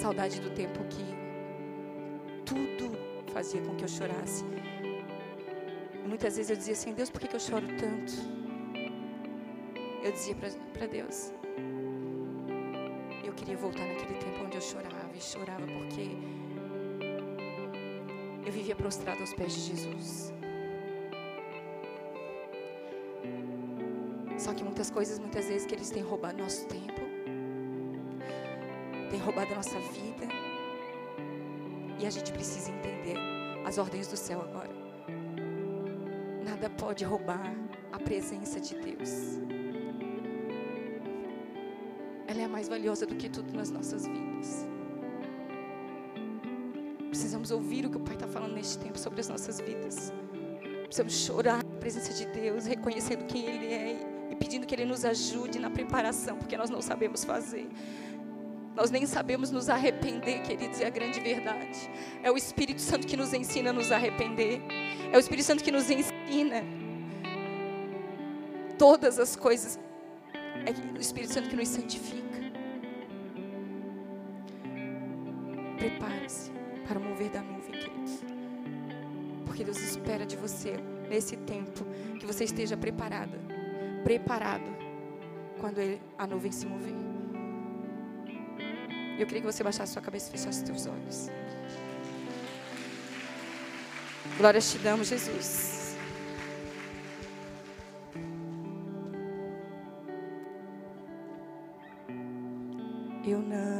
Saudade do tempo que tudo fazia com que eu chorasse. muitas vezes eu dizia assim: Deus, por que eu choro tanto? Eu dizia para Deus: queria voltar naquele tempo onde eu chorava e chorava porque eu vivia prostrado aos pés de Jesus. Só que muitas coisas, muitas vezes, que eles têm roubado nosso tempo, têm roubado a nossa vida, e a gente precisa entender as ordens do céu agora. Nada pode roubar a presença de Deus mais valiosa do que tudo nas nossas vidas. Precisamos ouvir o que o Pai está falando neste tempo sobre as nossas vidas. Precisamos chorar na presença de Deus, reconhecendo quem Ele é e pedindo que Ele nos ajude na preparação, porque nós não sabemos fazer. Nós nem sabemos nos arrepender, queridos, é a grande verdade. É o Espírito Santo que nos ensina a nos arrepender. É o Espírito Santo que nos ensina todas as coisas. É o Espírito Santo que nos santifica. Prepare-se para o mover da nuvem, queridos. Porque Deus espera de você, nesse tempo, que você esteja preparada, preparado, quando ele, a nuvem se mover. Eu queria que você baixasse sua cabeça e fechasse seus olhos. Glórias te damos, Jesus. Eu não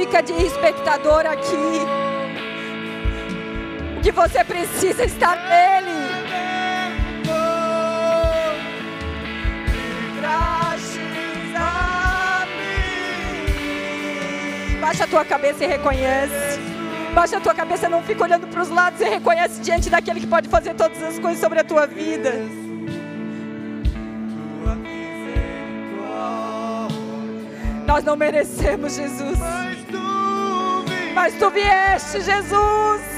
fica de espectador aqui. O que você precisa está nele. Baixa a tua cabeça e reconhece. Baixa a tua cabeça, não fica olhando para os lados e reconhece diante daquele que pode fazer todas as coisas sobre a tua vida. Nós não merecemos, Jesus. Mas tu vieste, Jesus.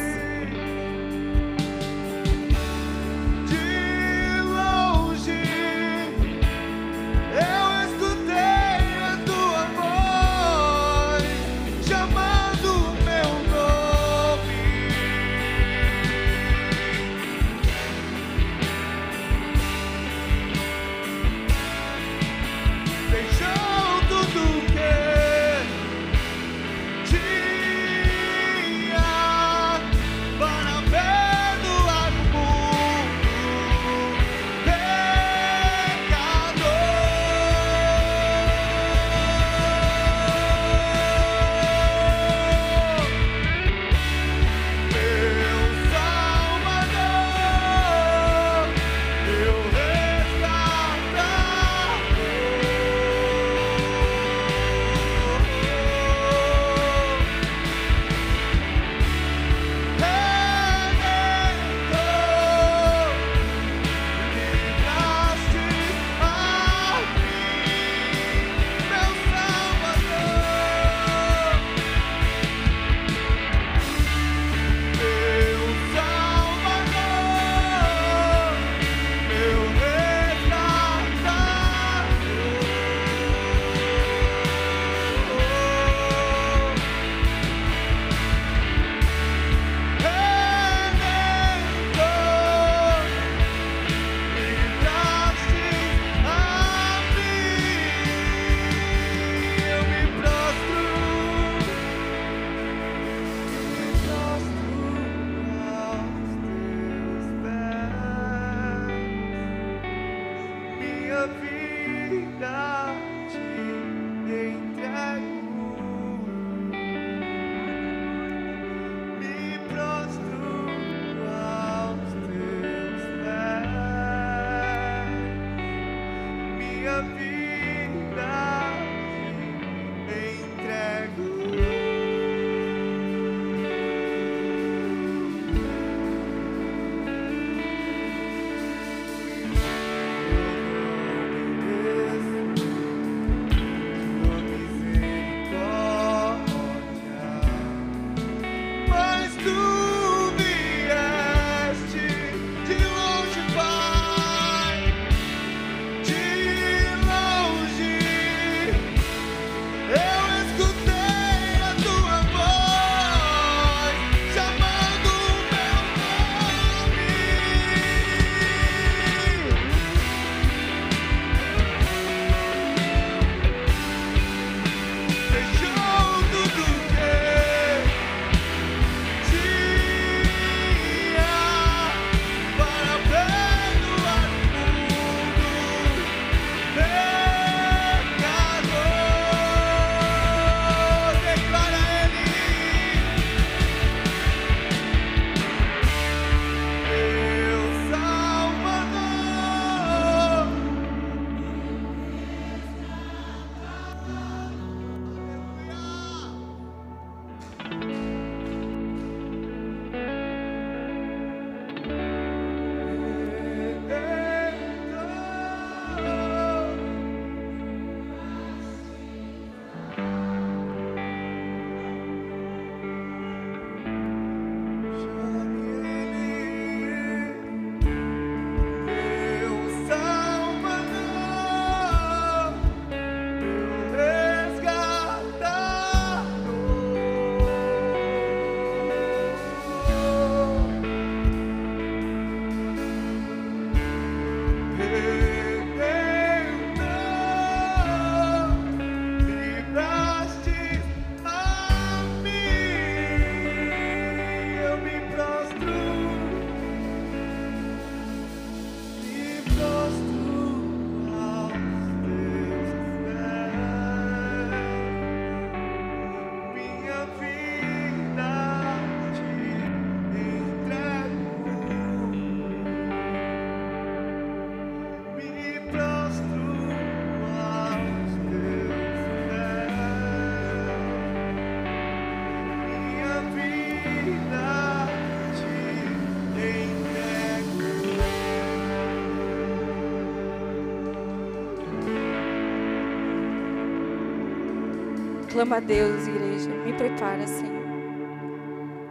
Clama a Deus, igreja. Me prepara, Senhor.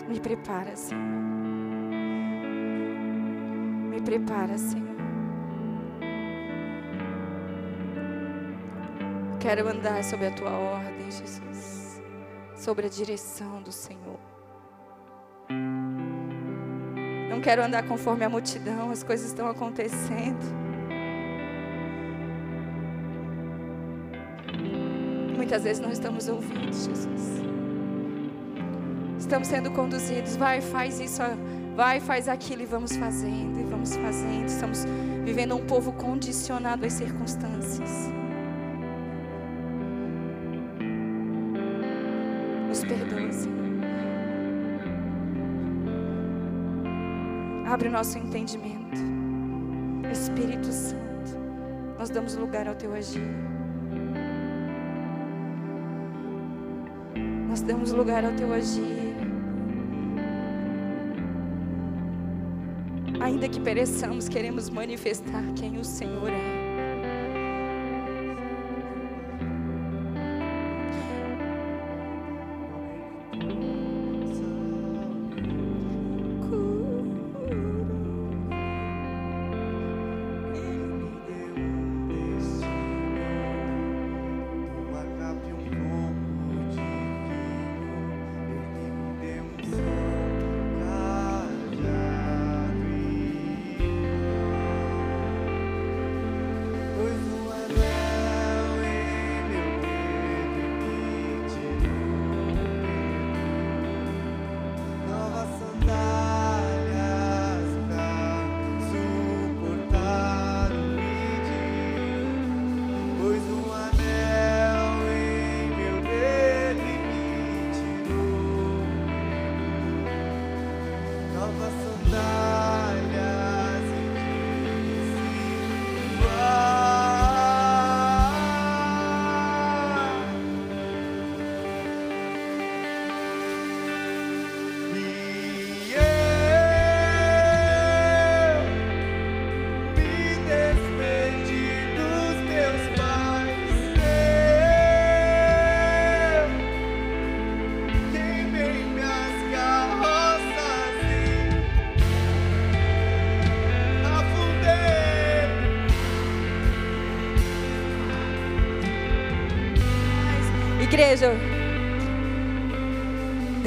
Me prepara, Senhor. Me prepara, Senhor. Quero andar sob a tua ordem, Jesus. Sobre a direção do Senhor. Não quero andar conforme a multidão, as coisas estão acontecendo. Muitas vezes não estamos ouvindo, Jesus. Estamos sendo conduzidos, vai, faz isso, vai, faz aquilo e vamos fazendo, e vamos fazendo. Estamos vivendo um povo condicionado às circunstâncias. Nos perdoe, Senhor. Abre o nosso entendimento. Espírito Santo, nós damos lugar ao teu agir. Nós damos lugar ao teu agir. Ainda que pereçamos, queremos manifestar quem o Senhor é.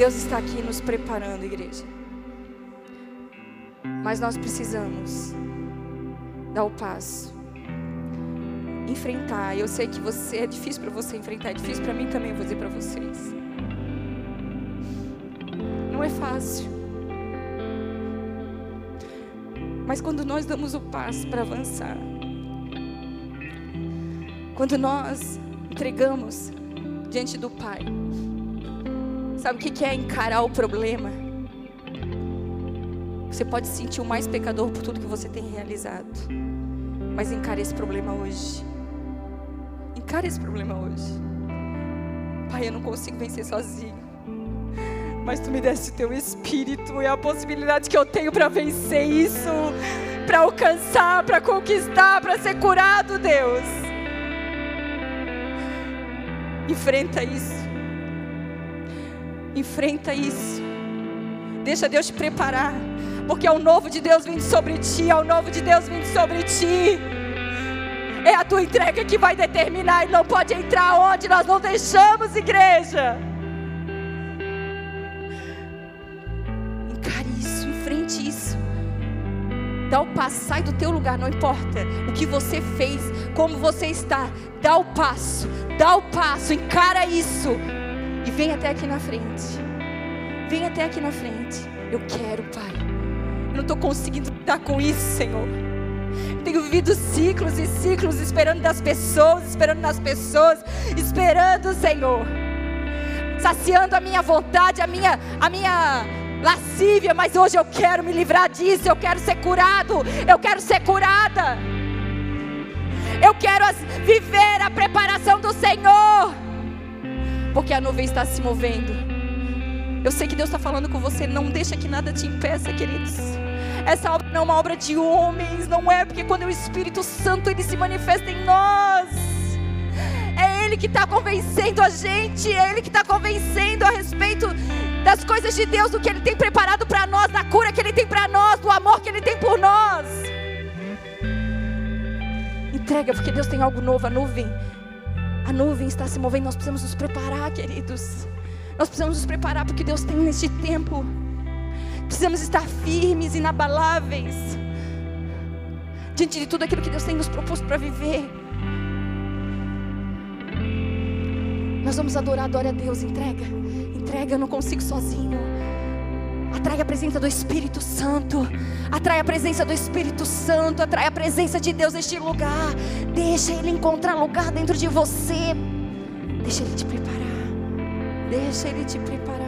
Deus está aqui nos preparando, igreja. Mas nós precisamos dar o passo. Enfrentar. Eu sei que você é difícil para você enfrentar, é difícil para mim também, vou dizer para vocês. Não é fácil. Mas quando nós damos o passo para avançar, quando nós entregamos diante do Pai. Sabe o que é encarar o problema? Você pode se sentir o mais pecador por tudo que você tem realizado. Mas encare esse problema hoje. Encare esse problema hoje. Pai, eu não consigo vencer sozinho. Mas tu me deste o teu espírito e a possibilidade que eu tenho para vencer isso, para alcançar, para conquistar, para ser curado, Deus. Enfrenta isso. Enfrenta isso. Deixa Deus te preparar. Porque é o novo de Deus vindo sobre ti, é o novo de Deus vindo sobre ti. É a tua entrega que vai determinar e não pode entrar onde nós não deixamos, igreja. Encare isso, enfrente isso. Dá o passo, sai do teu lugar, não importa o que você fez, como você está. Dá o passo, dá o passo, encara isso e vem até aqui na frente. Vem até aqui na frente. Eu quero, Pai. Eu não estou conseguindo lidar com isso, Senhor. tenho vivido ciclos e ciclos esperando das pessoas, esperando nas pessoas, esperando, Senhor. Saciando a minha vontade, a minha, a minha lascívia, mas hoje eu quero me livrar disso, eu quero ser curado, eu quero ser curada. Eu quero viver a preparação do Senhor, porque a nuvem está se movendo. Eu sei que Deus está falando com você, não deixa que nada te impeça, queridos. Essa obra não é uma obra de homens, não é, porque quando é o Espírito Santo ele se manifesta em nós, é Ele que está convencendo a gente, é Ele que está convencendo a respeito das coisas de Deus, do que Ele tem preparado para nós, da cura que Ele tem para nós, do amor que Ele tem por nós. Entrega, porque Deus tem algo novo, a nuvem. A nuvem está se movendo, nós precisamos nos preparar, queridos. Nós precisamos nos preparar porque Deus tem neste tempo. Precisamos estar firmes, inabaláveis, diante de tudo aquilo que Deus tem nos proposto para viver. Nós vamos adorar, adore a Deus, entrega, entrega, eu não consigo sozinho. Atrai a presença do Espírito Santo. Atrai a presença do Espírito Santo. Atrai a presença de Deus neste lugar. Deixa Ele encontrar lugar dentro de você. Deixa Ele te preparar. Deixa Ele te preparar.